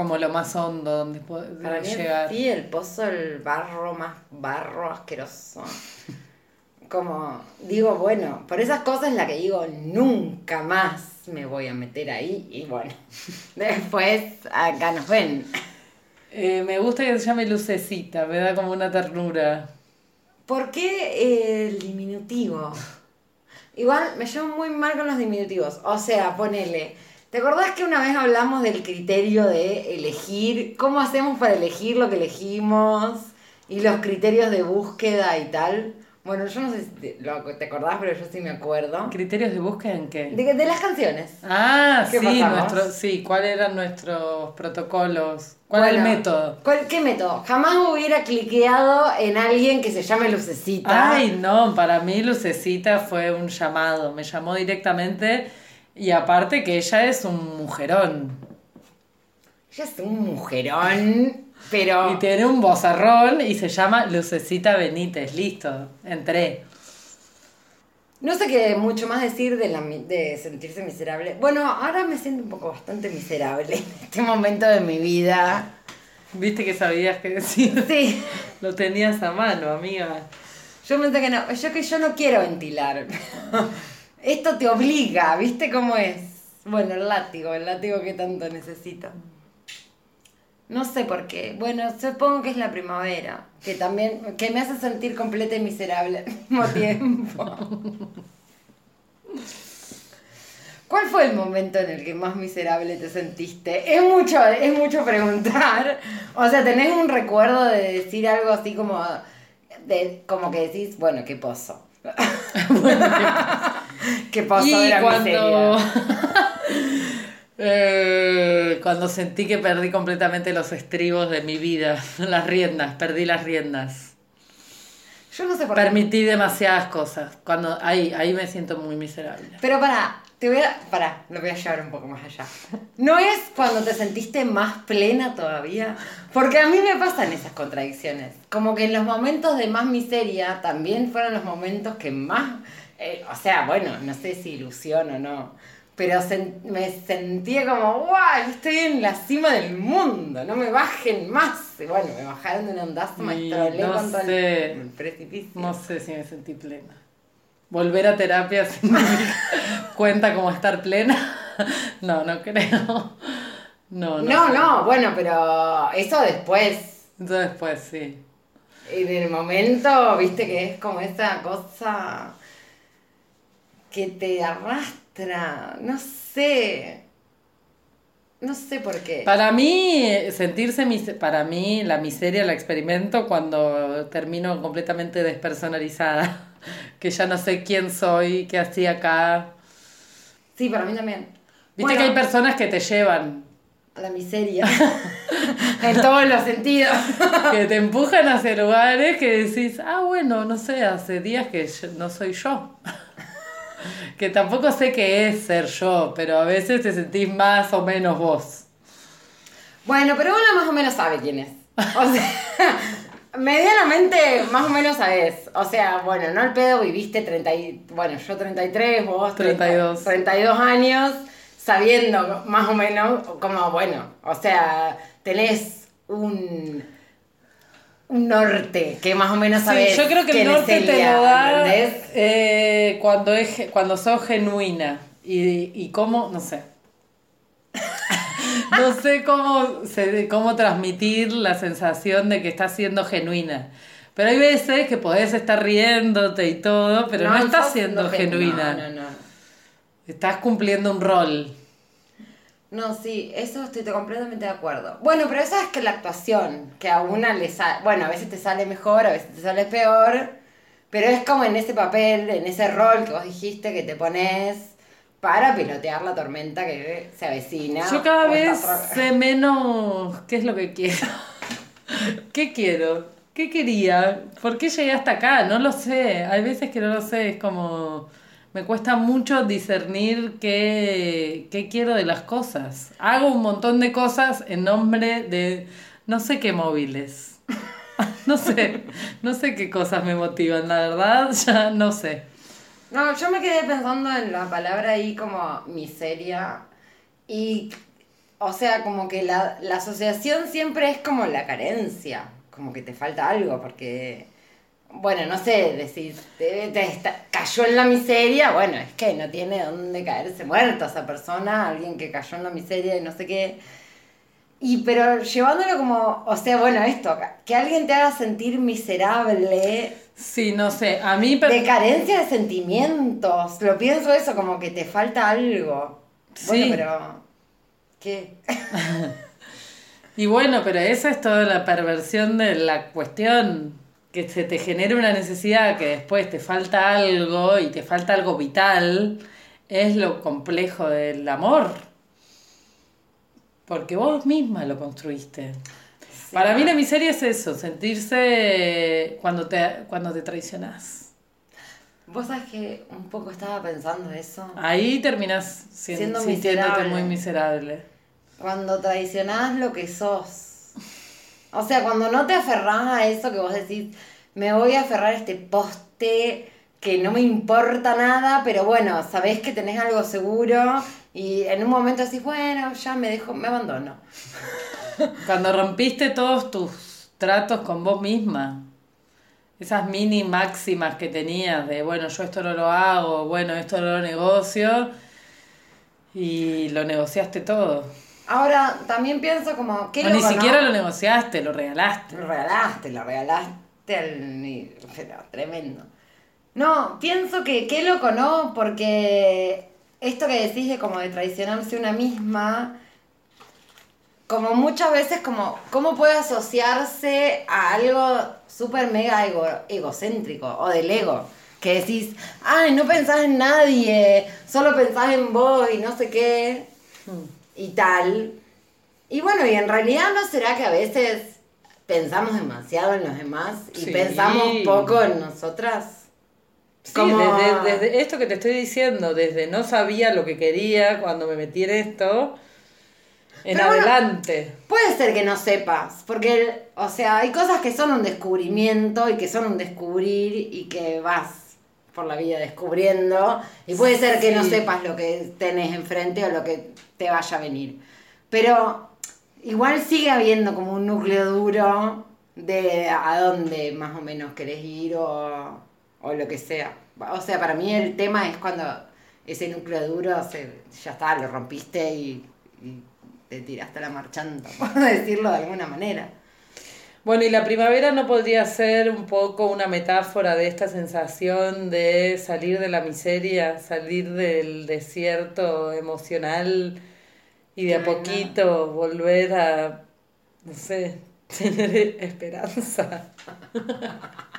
D: Como lo más hondo donde
C: Para mí,
D: llegar.
C: sí, el pozo, el barro más barro asqueroso. Como, digo, bueno, por esas cosas es la que digo, nunca más me voy a meter ahí. Y bueno, después acá nos ven.
D: Eh, me gusta que se llame Lucecita, me da como una ternura.
C: ¿Por qué el diminutivo? Igual me llevo muy mal con los diminutivos. O sea, ponele. ¿Te acordás que una vez hablamos del criterio de elegir? ¿Cómo hacemos para elegir lo que elegimos? Y los criterios de búsqueda y tal. Bueno, yo no sé si te, lo- te acordás, pero yo sí me acuerdo.
D: ¿Criterios de búsqueda en qué?
C: De, de las canciones.
D: Ah,
C: ¿Qué
D: sí,
C: pasamos?
D: nuestro, sí, ¿cuáles eran nuestros protocolos? ¿Cuál es el
C: Bueno,
D: método?
C: ¿cuál- ¿Qué método? Jamás hubiera cliqueado en alguien que se llame Lucecita.
D: Ay, no, para mí Lucecita fue un llamado, me llamó directamente y aparte que ella es un mujerón
C: Ella es un mujerón, pero...
D: y tiene un bozarrón y se llama Lucecita Benítez, listo, entré.
C: No sé qué mucho más decir de, la, de sentirse miserable. Bueno, ahora me siento un poco bastante miserable en este momento de mi vida.
D: Viste que sabías que decir.
C: Sí,
D: Lo tenías a mano, amiga.
C: yo pensé que no, yo que yo no quiero ventilar. Esto te obliga, ¿viste cómo es? Bueno, el látigo, el látigo que tanto necesito. No sé por qué. Bueno, supongo que es la primavera, que también, que me hace sentir completa y miserable al mismo tiempo. ¿Cuál fue el momento en el que más miserable te sentiste? Es mucho, es mucho preguntar. O sea, ¿tenés un recuerdo de decir algo así como, de, como que decís, bueno, qué pozo? qué pozo
D: y
C: de la
D: cuando... Eh, cuando sentí que perdí completamente los estribos de mi vida, las riendas, perdí las riendas.
C: Yo no sé por qué.
D: Permití demasiadas cosas. Cuando ahí, ahí me siento muy miserable.
C: Pero para, te voy a. Para, lo voy a llevar un poco más allá. ¿No es cuando te sentiste más plena todavía? Porque a mí me pasan esas contradicciones. Como que en los momentos de más miseria también fueron los momentos que más. eh, o sea, bueno, no sé si ilusión o no. Pero sen- me sentía como, ¡guau! Estoy en la cima del mundo, no me bajen más. Y bueno, me bajaron de un ondazo, me
D: Y
C: estrolé
D: no
C: contra el-
D: sé.
C: el precipicio.
D: No sé si me sentí plena. Volver a terapia significa- cuenta como estar plena. No, no creo. No, no.
C: No,
D: sé.
C: no, bueno, pero eso después.
D: Entonces, pues sí.
C: En el momento, viste que es como esa cosa. que te arrastra, no sé. No sé por qué.
D: Para mí, sentirse, mis- para mí, la miseria la experimento cuando termino completamente despersonalizada. Que ya no sé quién soy, qué hacía acá.
C: Sí, para mí también.
D: Viste
C: Bueno,
D: que hay personas que te llevan,
C: a la miseria. en todos los sentidos.
D: que te empujan hacia lugares que decís, ah, bueno, no sé, hace días que yo- no soy yo. que tampoco sé qué es ser yo, pero a veces te sentís más o menos vos.
C: Bueno, pero uno más o menos sabe quién es. O sea, medianamente más o menos sabes. O sea, bueno, no el pedo viviste 30 y, bueno, yo 33, vos 30
D: 32.
C: 32 años, sabiendo más o menos como, bueno, o sea, tenés un un norte que más o menos sabes.
D: Sí, yo creo que el norte te lo da eh, cuando, es, cuando sos genuina. Y, y cómo, no sé. No sé cómo, se- cómo transmitir la sensación de que estás siendo genuina. Pero hay veces que podés estar riéndote y todo, pero no, estás siendo
C: no,
D: genuina.
C: No, no, no.
D: Estás cumpliendo un rol.
C: No, sí, eso estoy completamente de acuerdo. Bueno, pero esa es que la actuación, que a una le sale, bueno, a veces te sale mejor, a veces te sale peor, pero es como en ese papel, en ese rol que vos dijiste que te pones para pilotear la tormenta que se avecina.
D: Yo cada vez sé menos qué es lo que quiero. ¿Qué quiero? ¿Qué quería? ¿Por qué llegué hasta acá? No lo sé. Hay veces que no lo sé. Es como... Me cuesta mucho discernir qué, qué quiero de las cosas. Hago un montón de cosas en nombre de no sé qué móviles. No sé, no sé qué cosas me motivan, la verdad, ya no sé.
C: No, yo me quedé pensando en la palabra ahí como miseria y, o sea, como que la, la asociación siempre es como la carencia, como que te falta algo, porque, bueno, no sé, decir, te, te cayó en la miseria, bueno, es que no tiene dónde caerse muerto esa persona, alguien que cayó en la miseria y no sé qué. Y pero llevándolo como, o sea, bueno, esto, que alguien te haga sentir miserable
D: Sí, no sé. A mí...
C: de carencia de sentimientos. Lo pienso eso, como que te falta algo. Bueno,
D: Sí.
C: pero. ¿Qué?
D: Y bueno, pero esa es toda la perversión de la cuestión, que se te genera una necesidad que después te falta algo y te falta algo vital, es lo complejo del amor. Porque vos misma lo construiste. Para mí la miseria es eso, sentirse cuando te, cuando te traicionás.
C: Vos sabés que un poco estaba pensando eso.
D: Ahí terminás sien-
C: Siendo
D: sintiéndote
C: miserable.
D: muy miserable.
C: Cuando traicionás lo que sos. O sea, cuando no te aferrás a eso que vos decís, me voy a aferrar a este poste que no me importa nada, pero bueno, sabés que tenés algo seguro y en un momento decís, bueno, ya me dejo, me abandono.
D: Cuando rompiste todos tus tratos con vos misma, esas mini máximas que tenías de, bueno, yo esto no lo hago, bueno, esto no lo negocio, y lo negociaste todo.
C: Ahora, también pienso como, ¿qué
D: ni
C: no?
D: siquiera lo negociaste, lo regalaste.
C: Lo regalaste, lo regalaste al pero tremendo. No, pienso que qué loco, ¿no? Porque esto que decís de como de traicionarse una misma, como muchas veces como, ¿cómo puede asociarse a algo súper mega ego- egocéntrico o del ego? Que decís, ay, no pensás en nadie, solo pensás en vos y no sé qué, y tal. Y bueno, y en realidad no será que a veces pensamos demasiado en los demás y
D: Sí.
C: pensamos poco en nosotras.
D: Sí,
C: Como-
D: desde, desde esto que te estoy diciendo, desde no sabía lo que quería cuando me metí en esto, en
C: Pero bueno,
D: adelante.
C: Puede ser que no sepas, porque, o sea, hay cosas que son un descubrimiento y que son un descubrir y que vas por la vida descubriendo y puede ser que no sepas lo que tenés enfrente o lo que te vaya a venir. Pero igual sigue habiendo como un núcleo duro de a dónde más o menos querés ir o, o lo que sea. O sea, para mí el tema es cuando ese núcleo duro se, ya está, lo rompiste y, y te tiraste a la marchanta, por decirlo de alguna manera.
D: Bueno, y la primavera no podría ser un poco una metáfora de esta sensación de salir de la miseria, salir del desierto emocional y de a poquito volver a, no sé, tener esperanza,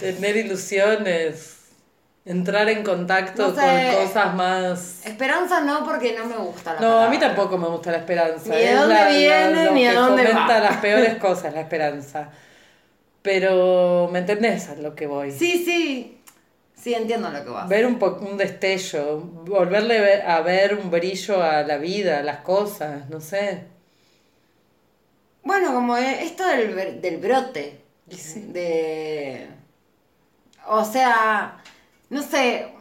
D: tener ilusiones, entrar en contacto
C: No sé.
D: con cosas más...
C: Esperanza no, porque no me gusta la
D: No, a mí tampoco me gusta la esperanza.
C: Ni de
D: es
C: dónde
D: la-
C: viene, ni a dónde va.
D: las peores cosas, la esperanza. Pero, ¿me entendés a lo que voy?
C: Sí, sí. Sí, entiendo lo que vas.
D: Ver un, po- un destello, volverle ve- a ver un brillo a la vida, a las cosas, no sé.
C: Bueno, como e- esto del, del brote.
D: Sí.
C: De. O sea, no sé.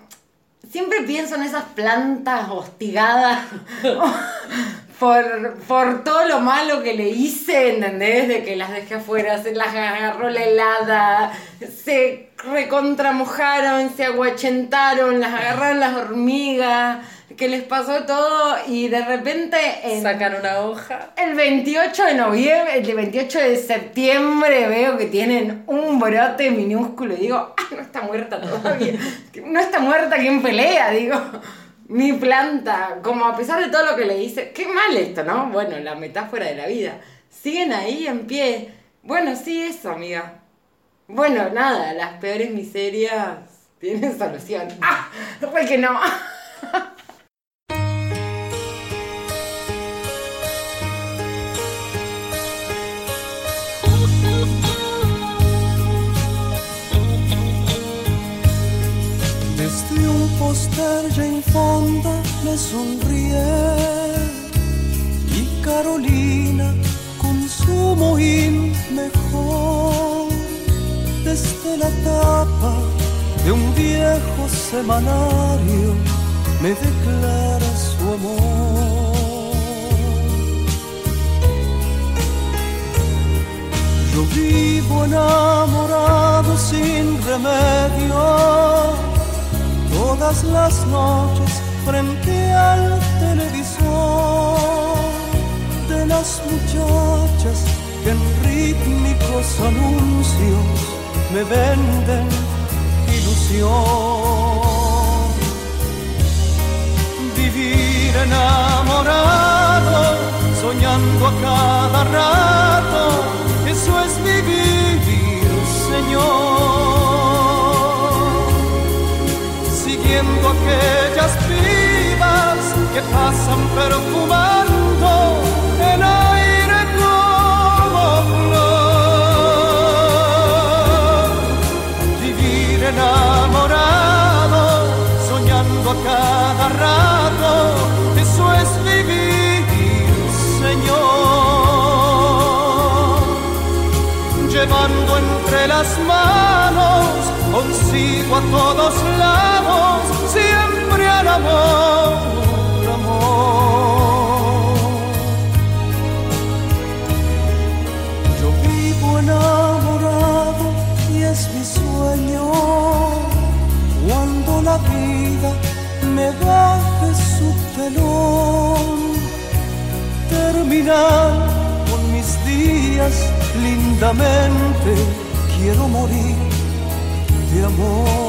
C: Siempre pienso en esas plantas hostigadas por, por todo lo malo que le hice, ¿entendés? De que las dejé afuera, se las agarró la helada, se recontramojaron, se aguachentaron, las agarraron las hormigas, que les pasó todo y de repente en,
D: Sacan una hoja.
C: el 28 de noviembre, el 28 de septiembre veo que tienen un brote minúsculo y digo, ah, no está muerta todavía. No está muerta, ¿quién pelea? Digo, mi planta, como a pesar de todo lo que le hice, qué mal esto, ¿no? Bueno, la metáfora de la vida. Siguen ahí en pie. Bueno, sí, eso, amiga. Bueno, nada, las peores miserias tienen solución. ¡Ah! Que no.
I: Póster Jane Fonda me sonríe y Carolina con su mohín mejor. Desde la tapa de un viejo semanario me declara su amor. Yo vivo enamorado sin remedio todas las noches frente al televisor de las muchachas que en rítmicos anuncios me venden ilusión. Vivir enamorado, soñando a cada rato, eso es vivir, Señor siguiendo aquellas vivas que pasan perfumando el aire como flor. Vivir enamorado, soñando a cada rato, eso es vivir, Señor llevando entre las manos consigo a todos lados, siempre al amor, amor. Yo vivo enamorado y es mi sueño cuando la vida me baje su telón terminar con mis días lindamente. Quiero morir amor.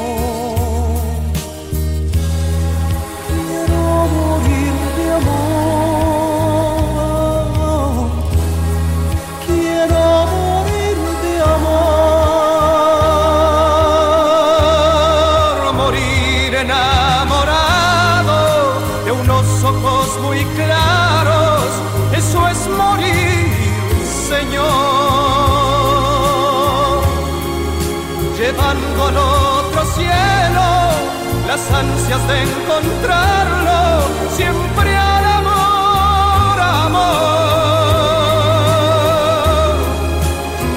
I: Ansias de encontrarlo, siempre al amor, amor.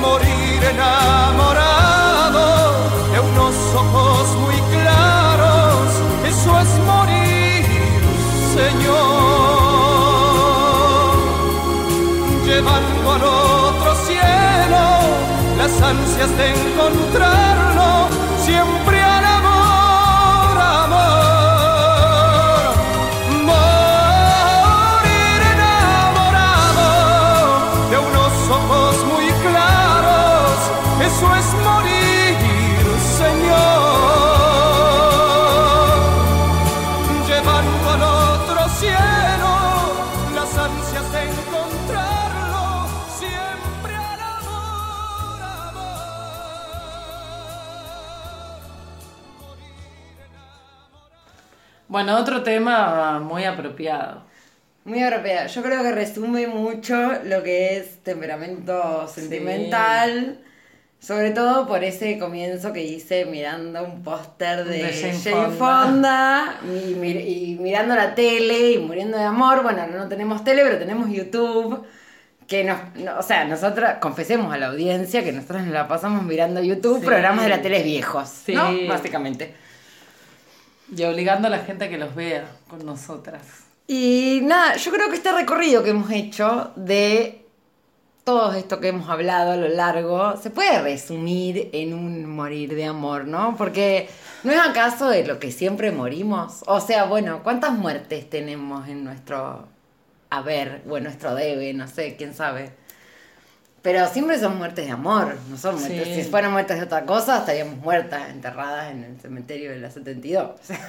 I: Morir enamorado de unos ojos muy claros, eso es morir, Señor llevando al otro cielo las ansias de encontrarlo,
D: Muy
C: europea. Yo creo que resume mucho lo que es temperamento sentimental. Sobre todo por ese comienzo que hice mirando un póster de,
D: De Jane
C: Jane
D: Fonda.
C: Fonda y, mir- y mirando la tele y muriendo de amor. Bueno, no tenemos tele, pero tenemos YouTube. Que nos, no- o sea, nosotras, confesemos a la audiencia que nosotros nos la pasamos mirando YouTube,
D: Sí.
C: programas de la tele viejos,
D: Sí.
C: ¿no? Básicamente.
D: Y obligando a la gente a que los vea con nosotras.
C: Y nada, yo creo que este recorrido que hemos hecho de todo esto que hemos hablado a lo largo se puede resumir en un morir de amor, ¿no? Porque ¿no es acaso de lo que siempre morimos? O sea, bueno, ¿cuántas muertes tenemos en nuestro haber o en nuestro debe? No sé, quién sabe. Pero siempre son muertes de amor, no son muertes.
D: Sí.
C: Si fueran muertes de otra cosa, estaríamos muertas, enterradas en el cementerio de la 72. O sea,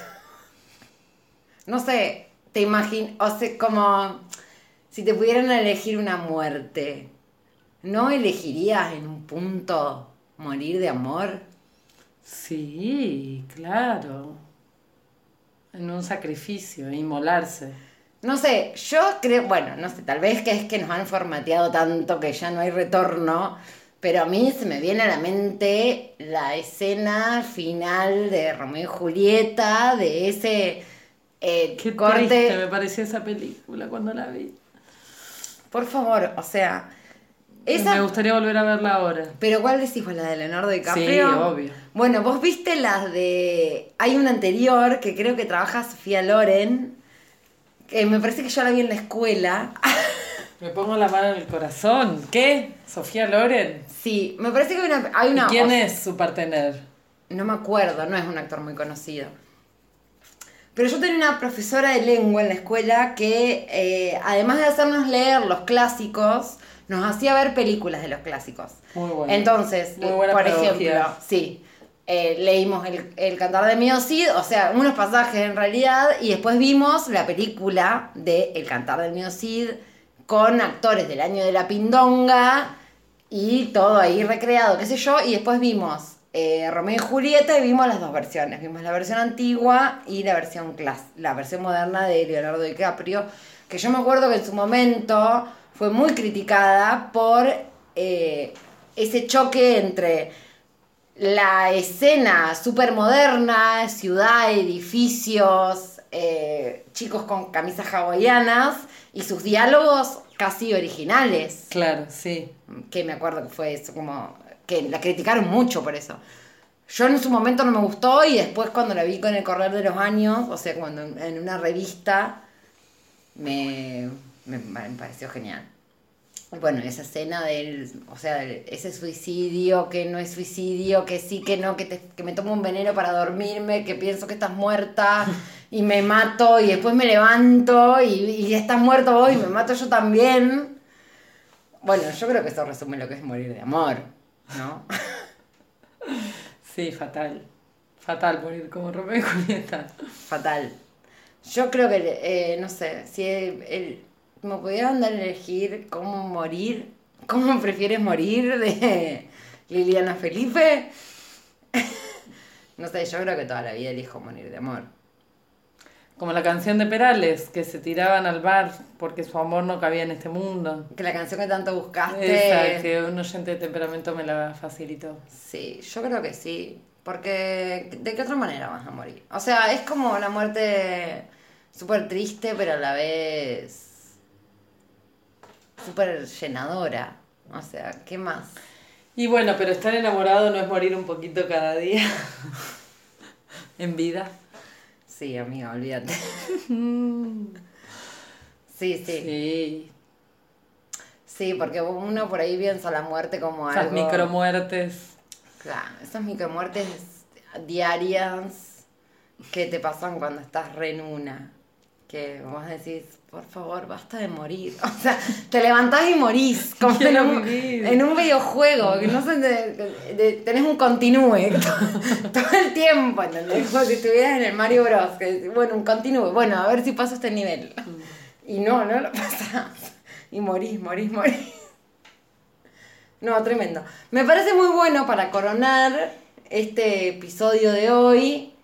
C: no sé, te imaginas, o sea, como si te pudieran elegir una muerte, ¿no elegirías en un punto morir de amor?
D: Sí, claro. En un sacrificio, inmolarse.
C: No sé, yo creo, bueno, no sé, tal vez que es que nos han formateado tanto que ya no hay retorno, pero a mí se me viene a la mente la escena final de Romeo y Julieta, de ese eh,
D: Qué
C: corte.
D: triste me pareció esa película cuando la vi.
C: Por favor, o sea,
D: Me gustaría volver a verla ahora.
C: Pero ¿cuál decís la de Leonardo DiCaprio?
D: Sí, obvio.
C: Bueno, vos viste las de... Hay una anterior que creo que trabaja Sofía Loren, que me parece que yo la vi en la escuela.
D: Me pongo la mano en el corazón. ¿Qué? ¿Sofía Loren?
C: Sí, me parece que hay una... Hay una
D: ¿Y quién es su partener?
C: No me acuerdo, no es un actor muy conocido. Pero yo tenía una profesora de lengua en la escuela que, eh, además de hacernos leer los clásicos, nos hacía ver películas de los clásicos.
D: Muy bueno.
C: Entonces,
D: Muy buena
C: por
D: pedagogía.
C: ejemplo, sí, eh, leímos el, el Cantar de Mio Cid, o sea, unos pasajes en realidad, y después vimos la película de El Cantar del Mio Cid con actores del año de la Pindonga y todo ahí recreado, qué sé yo, y después vimos eh, Romeo y Julieta y vimos las dos versiones, vimos la versión antigua y la versión clas la versión moderna de Leonardo DiCaprio, que yo me acuerdo que en su momento fue muy criticada por eh, ese choque entre la escena súper moderna, ciudad, edificios, eh, chicos con camisas hawaianas y sus diálogos casi originales
D: Claro, sí.
C: que me acuerdo que fue eso, como que la criticaron mucho por eso. Yo en su momento no me gustó y después cuando la vi con el correr de los años, o sea, cuando en- una revista, me, pareció genial. Bueno, esa escena del, o sea, ese suicidio, que no es suicidio, que sí, que no, que me tomo un veneno para dormirme, que pienso que estás muerta y me mato y después me levanto y, y estás muerto vos y me mato yo también. Bueno, yo creo que eso resume lo que es morir de amor, ¿no?
D: Sí, fatal. Fatal morir como Romeo y Julieta.
C: Fatal. Yo creo que, eh, no sé, si el, el- me pudieran dar a elegir cómo morir, ¿cómo prefieres morir de Liliana Felipe? no sé, yo creo que toda la vida elijo morir de amor.
D: Como la canción de Perales, que se tiraban al bar porque su amor no cabía en este mundo.
C: Que la canción que tanto buscaste.
D: Esa, que un oyente de temperamento me la facilitó.
C: Sí, yo creo que sí. Porque, ¿de qué otra manera vas a morir? O sea, es como la muerte súper triste, pero a la vez súper llenadora. O sea, ¿qué más?
D: Y bueno, pero estar enamorado no es morir un poquito cada día. en vida.
C: Sí, amiga, olvídate. Sí, sí.
D: Sí.
C: Sí, porque uno por ahí piensa la muerte como
D: Esas
C: algo...
D: micromuertes.
C: Claro, esas micromuertes diarias que te pasan cuando estás re en una. Que vos decís, por favor, basta de morir. O sea, te levantás y morís. Como en un, en un videojuego. Que no sé, de- de- tenés un continúe todo el tiempo. ¿entendés? Como si estuvieras en el Mario Bros. Que bueno, un continúe. Bueno, a ver si paso este nivel. Y no, no lo pasás. Y morís, morís, morís. No, tremendo. Me parece muy bueno para coronar este episodio de hoy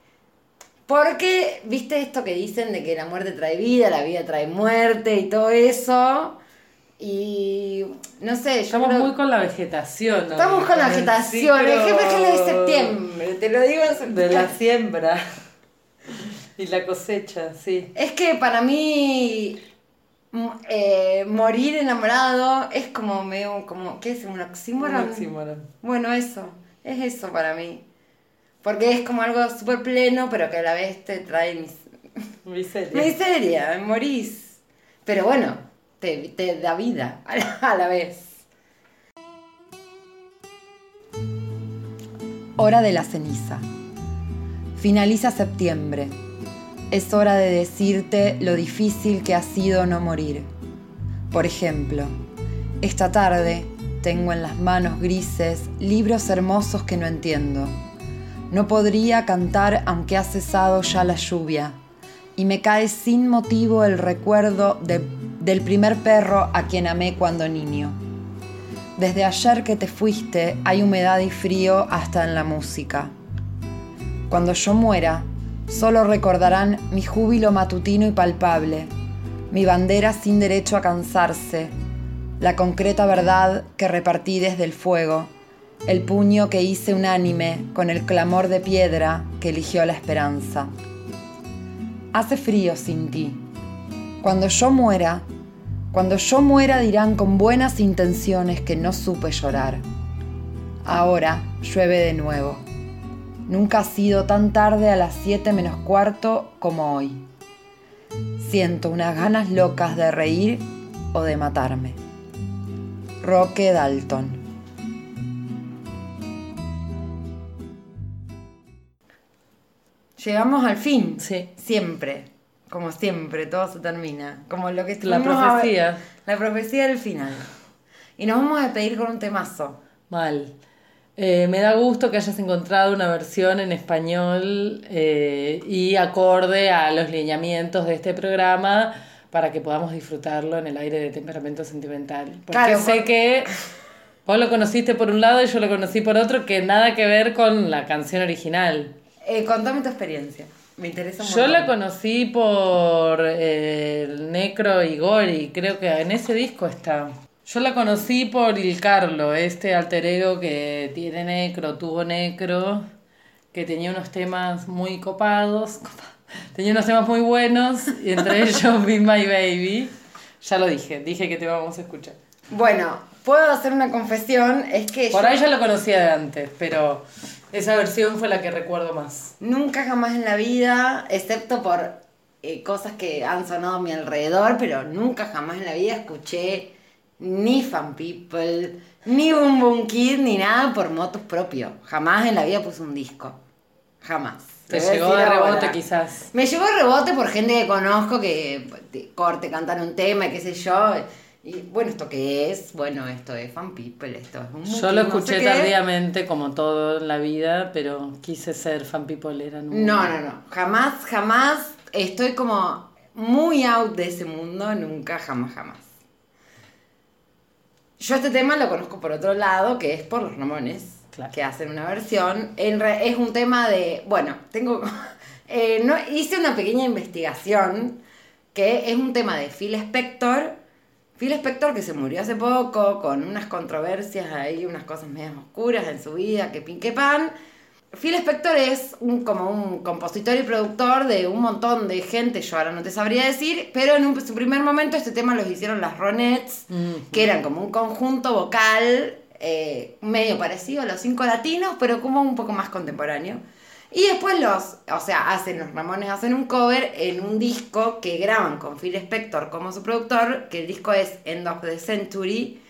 C: Porque, viste esto que dicen de que la muerte trae vida, la vida trae muerte y todo eso. Y no sé, yo
D: Estamos
C: creo-
D: muy con la vegetación. ¿no?
C: Estamos con la vegetación, el
D: ciclo
C: jefe es de septiembre, te lo digo en
D: De
C: septiembre.
D: la siembra y la cosecha, sí.
C: Es que para mí m- eh, morir enamorado es como medio, como, ¿qué es? ¿Un oxímoron?
D: Un oxímoron.
C: Bueno, eso, es eso para mí. Porque es como algo súper pleno, pero que a la vez te trae mis-
D: Miseria.
C: miseria, morís. Pero bueno, te, te da vida a la, a la vez.
A: Hora de la ceniza. Finaliza septiembre. Es hora de decirte lo difícil que ha sido no morir. Por ejemplo, esta tarde tengo en las manos grises libros hermosos que no entiendo. No podría cantar aunque ha cesado ya la lluvia. Y me cae sin motivo el recuerdo de- del primer perro a quien amé cuando niño. Desde ayer que te fuiste hay humedad y frío hasta en la música. Cuando yo muera, solo recordarán mi júbilo matutino y palpable, mi bandera sin derecho a cansarse, la concreta verdad que repartí desde el fuego, el puño que hice unánime con el clamor de piedra que eligió la esperanza. Hace frío sin ti. Cuando yo muera, cuando yo muera dirán con buenas intenciones que no supe llorar. Ahora llueve de nuevo. Nunca ha sido tan tarde a las 7 menos cuarto como hoy. Siento unas ganas locas de reír o de matarme. Roque Dalton.
C: Llegamos al fin.
D: Sí.
C: Siempre. Como siempre, todo se termina. Como lo que
D: La
C: estuvimos a-
D: profecía.
C: La profecía del final. Y nos vamos a despedir con un temazo.
D: Mal. Eh, me da gusto que hayas encontrado una versión en español eh, y acorde a los lineamientos de este programa para que podamos disfrutarlo en el aire de temperamento sentimental. Porque
C: Claro,
D: sé que vos lo conociste por un lado y yo lo conocí por otro, que nada que ver con la canción original.
C: Eh, contame tu experiencia. Me interesa un
D: Yo la conocí por eh, el Necro y Gori, creo que en ese disco está. Yo la conocí por Il Carlo, este alter ego que tiene Necro, tuvo Necro, que tenía unos temas muy copados, tenía unos temas muy buenos, y entre ellos Be My Baby. Ya lo dije, dije que te vamos a escuchar.
C: Bueno, puedo hacer una confesión. Es que
D: Por
C: yo
D: ahí ya lo conocía de antes, pero esa versión fue la que recuerdo más.
C: nunca jamás en la vida, excepto por eh, cosas que han sonado a mi alrededor, pero nunca jamás en la vida escuché ni Fan People, ni Boom Boom Kid, ni nada por motos propio. Jamás en la vida puse un disco. Jamás.
D: Te llegó de rebote
C: ahora.
D: quizás.
C: Me llegó de rebote por gente que conozco que te- corte, cantan un tema, qué sé yo. Y bueno, ¿esto qué es? Bueno, esto es Fan People, esto es un
D: Yo lo
C: no sé
D: escuché tardíamente, como todo en la vida, pero quise ser fan peopleera.
C: No, no, no. Jamás, jamás estoy como muy out de ese mundo, nunca, jamás, jamás. Yo este tema lo conozco por otro lado, que es por los Ramones,
D: Claro.
C: que hacen una versión. En re- es un tema de, bueno, tengo, eh, no, hice una pequeña investigación, que es un tema de Phil Spector. Phil Spector que se murió hace poco, con unas controversias ahí, unas cosas medias oscuras en su vida, que pin que pan. Phil Spector es un, como un compositor y productor de un montón de gente, yo ahora no te sabría decir, pero en un- su primer momento este tema los hicieron las Ronettes, que eran como un conjunto vocal eh, medio parecido a los cinco latinos, pero como un poco más contemporáneo. Y después los, o sea, hacen los Ramones, hacen un cover en un disco que graban con Phil Spector como su productor, que el disco es End of the Century,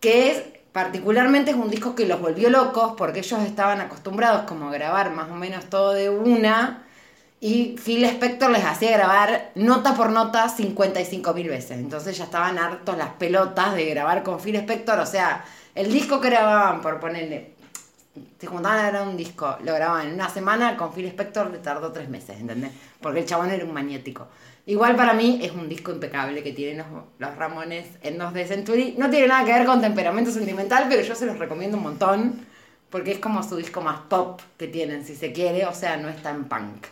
C: que es particularmente es un disco que los volvió locos porque ellos estaban acostumbrados como a grabar más o menos todo de una y Phil Spector les hacía grabar nota por nota 55 mil veces. Entonces ya estaban hartos las pelotas de grabar con Phil Spector. O sea, el disco que grababan, por ponerle, se juntaban a grabar un disco, lo grababan en una semana, con Phil Spector le tardó tres meses, ¿entendés? Porque el chabón era un magnético. Igual para mí es un disco impecable que tienen los, los Ramones en 2 de Century. No tiene nada que ver con temperamento sentimental, pero yo se los recomiendo un montón. Porque es como su disco más pop que tienen, si se quiere. O sea, no es tan punk.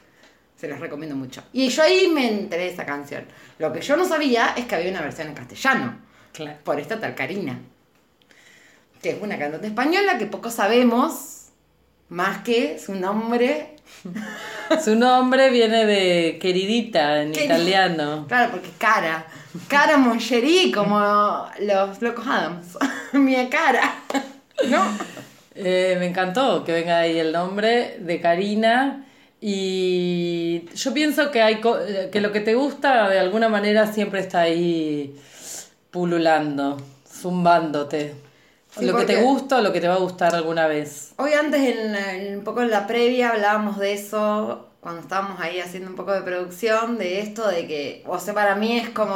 C: Se los recomiendo mucho. Y yo ahí me enteré de esa canción. Lo que yo no sabía es que había una versión en castellano.
D: Claro.
C: Por esta tal Karina. Que es una cantante española que poco sabemos. Más que su nombre.
D: Su nombre viene de queridita en italiano.
C: Claro, porque cara. Cara Moncherí, como los locos Adams. Mia cara. ¿No?
D: Eh, me encantó que venga ahí el nombre de Karina. Y yo pienso que, hay co- eh, que lo que te gusta de alguna manera siempre está ahí pululando, zumbándote.
C: Sí,
D: lo que te gusta o lo que te va a gustar alguna vez.
C: Hoy antes, en, un poco en la previa, hablábamos de eso, cuando estábamos ahí haciendo un poco de producción, de esto, de que, o sea, para mí es como,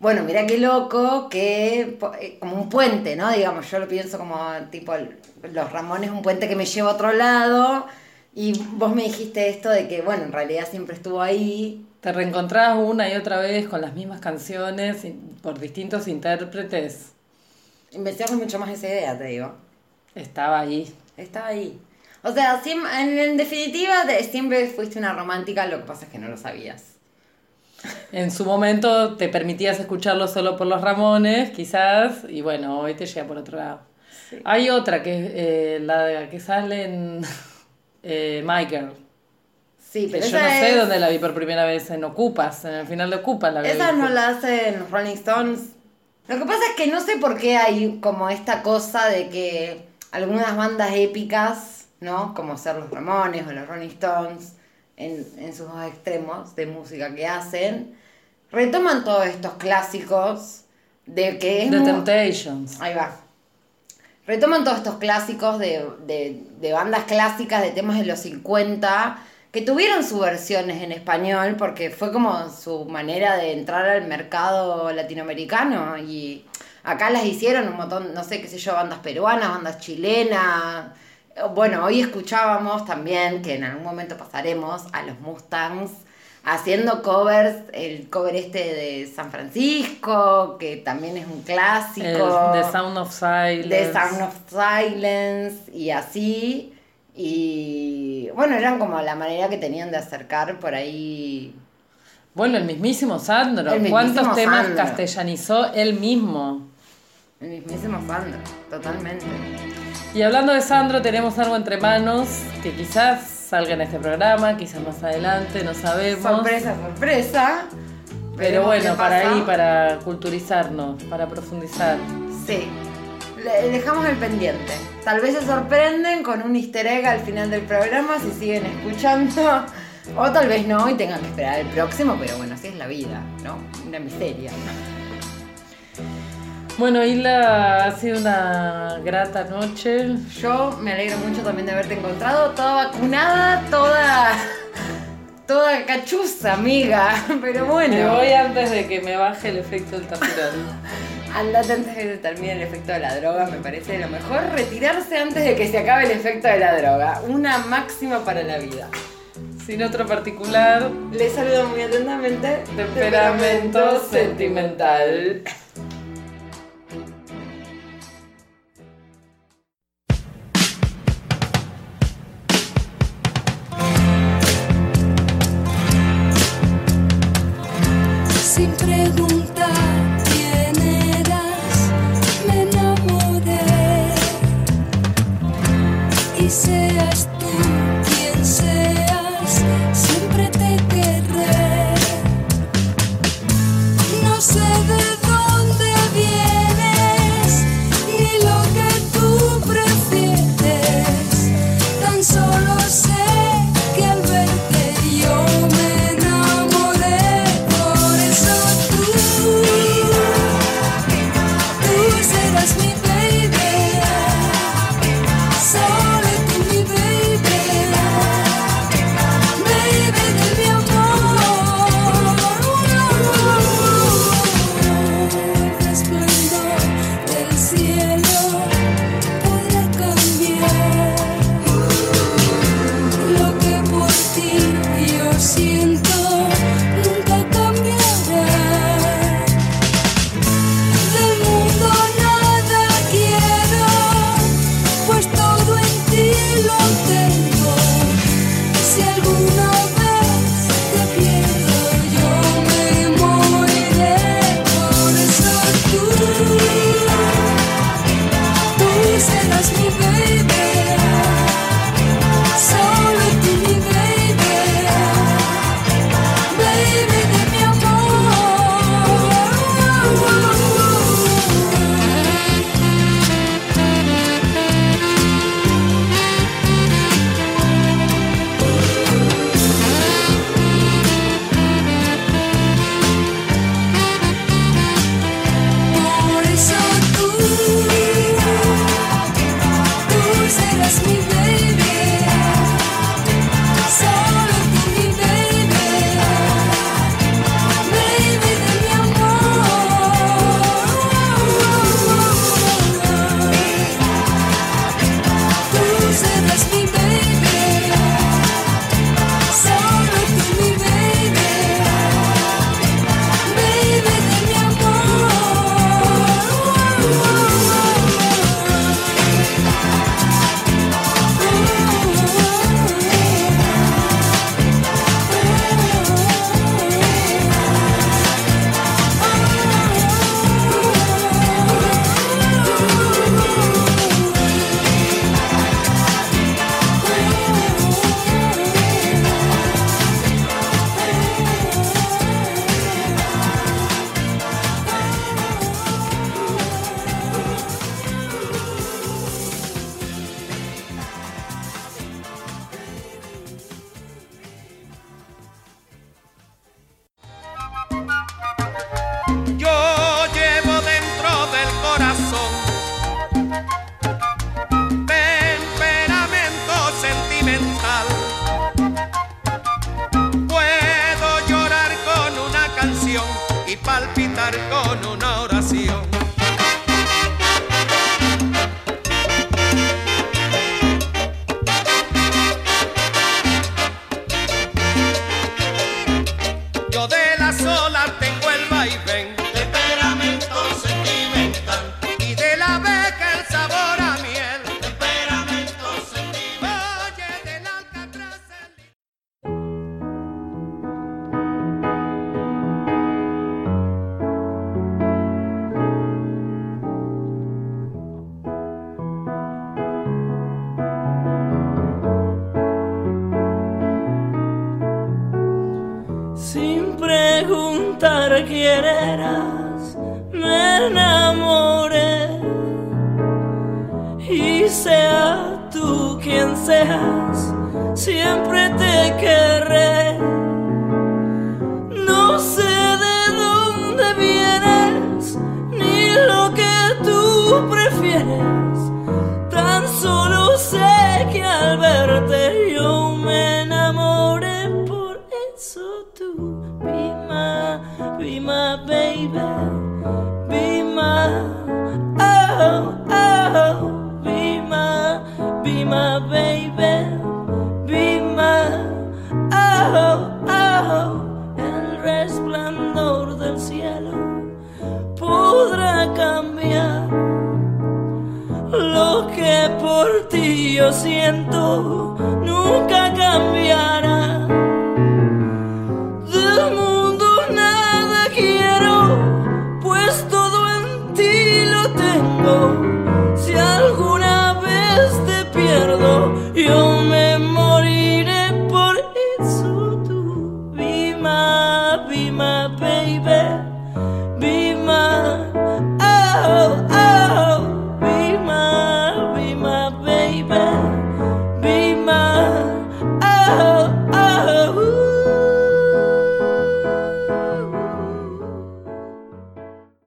C: bueno, mira qué loco, que eh, como un puente, ¿no? Digamos, yo lo pienso como tipo, los Ramones, un puente que me lleva a otro lado, y vos me dijiste esto de que, bueno, en realidad siempre estuvo ahí.
D: Te reencontrás una y otra vez con las mismas canciones por distintos intérpretes.
C: Investigaste mucho más esa idea, te digo.
D: Estaba ahí.
C: Estaba ahí. O sea, en, definitiva, de- siempre fuiste una romántica, lo que pasa es que no lo sabías.
D: En su momento te permitías escucharlo solo por los Ramones, quizás, y bueno, hoy te llega por otro lado. Hay otra que es eh, la de- que sale en eh, My Girl.
C: Sí,
D: Que
C: pero
D: yo no sé
C: es-
D: dónde la vi por primera vez, en Ocupas, en el final de Ocupas la vi.
C: Esa no la hacen Rolling Stones. Lo que pasa es que no sé por qué hay como esta cosa de que algunas bandas épicas, ¿no? Como ser los Ramones o los Rolling Stones, en, en sus dos extremos de música que hacen, retoman todos estos clásicos de que es
D: The Temptations.
C: Ahí va. Retoman todos estos clásicos de, de- de bandas clásicas de temas de los 50 que tuvieron sus versiones en español porque fue como su manera de entrar al mercado latinoamericano y acá las hicieron un montón, no sé qué sé yo, bandas peruanas, bandas chilenas. Bueno, hoy escuchábamos también que en algún momento pasaremos a los Mustangs haciendo covers, el cover este de San Francisco, que también es un clásico.
D: El The Sound of Silence.
C: The Sound of Silence y así. Y bueno, eran como la manera que tenían de acercar por ahí.
D: Bueno, el mismísimo Sandro.
C: El mismísimo
D: ¿Cuántos temas castellanizó él mismo?
C: El mismísimo Sandro, totalmente.
D: Y hablando de Sandro, tenemos algo entre manos que quizás salga en este programa, quizás más adelante, no sabemos.
C: Sorpresa, sorpresa.
D: Pero bueno, para ahí, para culturizarnos, para profundizar.
C: Sí. Le dejamos el pendiente. Tal vez se sorprenden con un easter egg al final del programa si siguen escuchando. O tal vez no y tengan que esperar el próximo, pero bueno, así es la vida, ¿no? Una miseria.
D: Bueno, Isla, ha sido una grata noche.
C: Yo me alegro mucho también de haberte encontrado, toda vacunada, toda. toda cachuza, amiga. Pero bueno.
D: Me voy antes de que me baje el efecto del tafirol.
C: Andate antes de que termine el efecto de la droga, me parece lo mejor retirarse antes de que se acabe el efecto de la droga. Una máxima para la vida.
D: Sin otro particular,
C: Les saludo muy atentamente.
D: temperamento sentimental.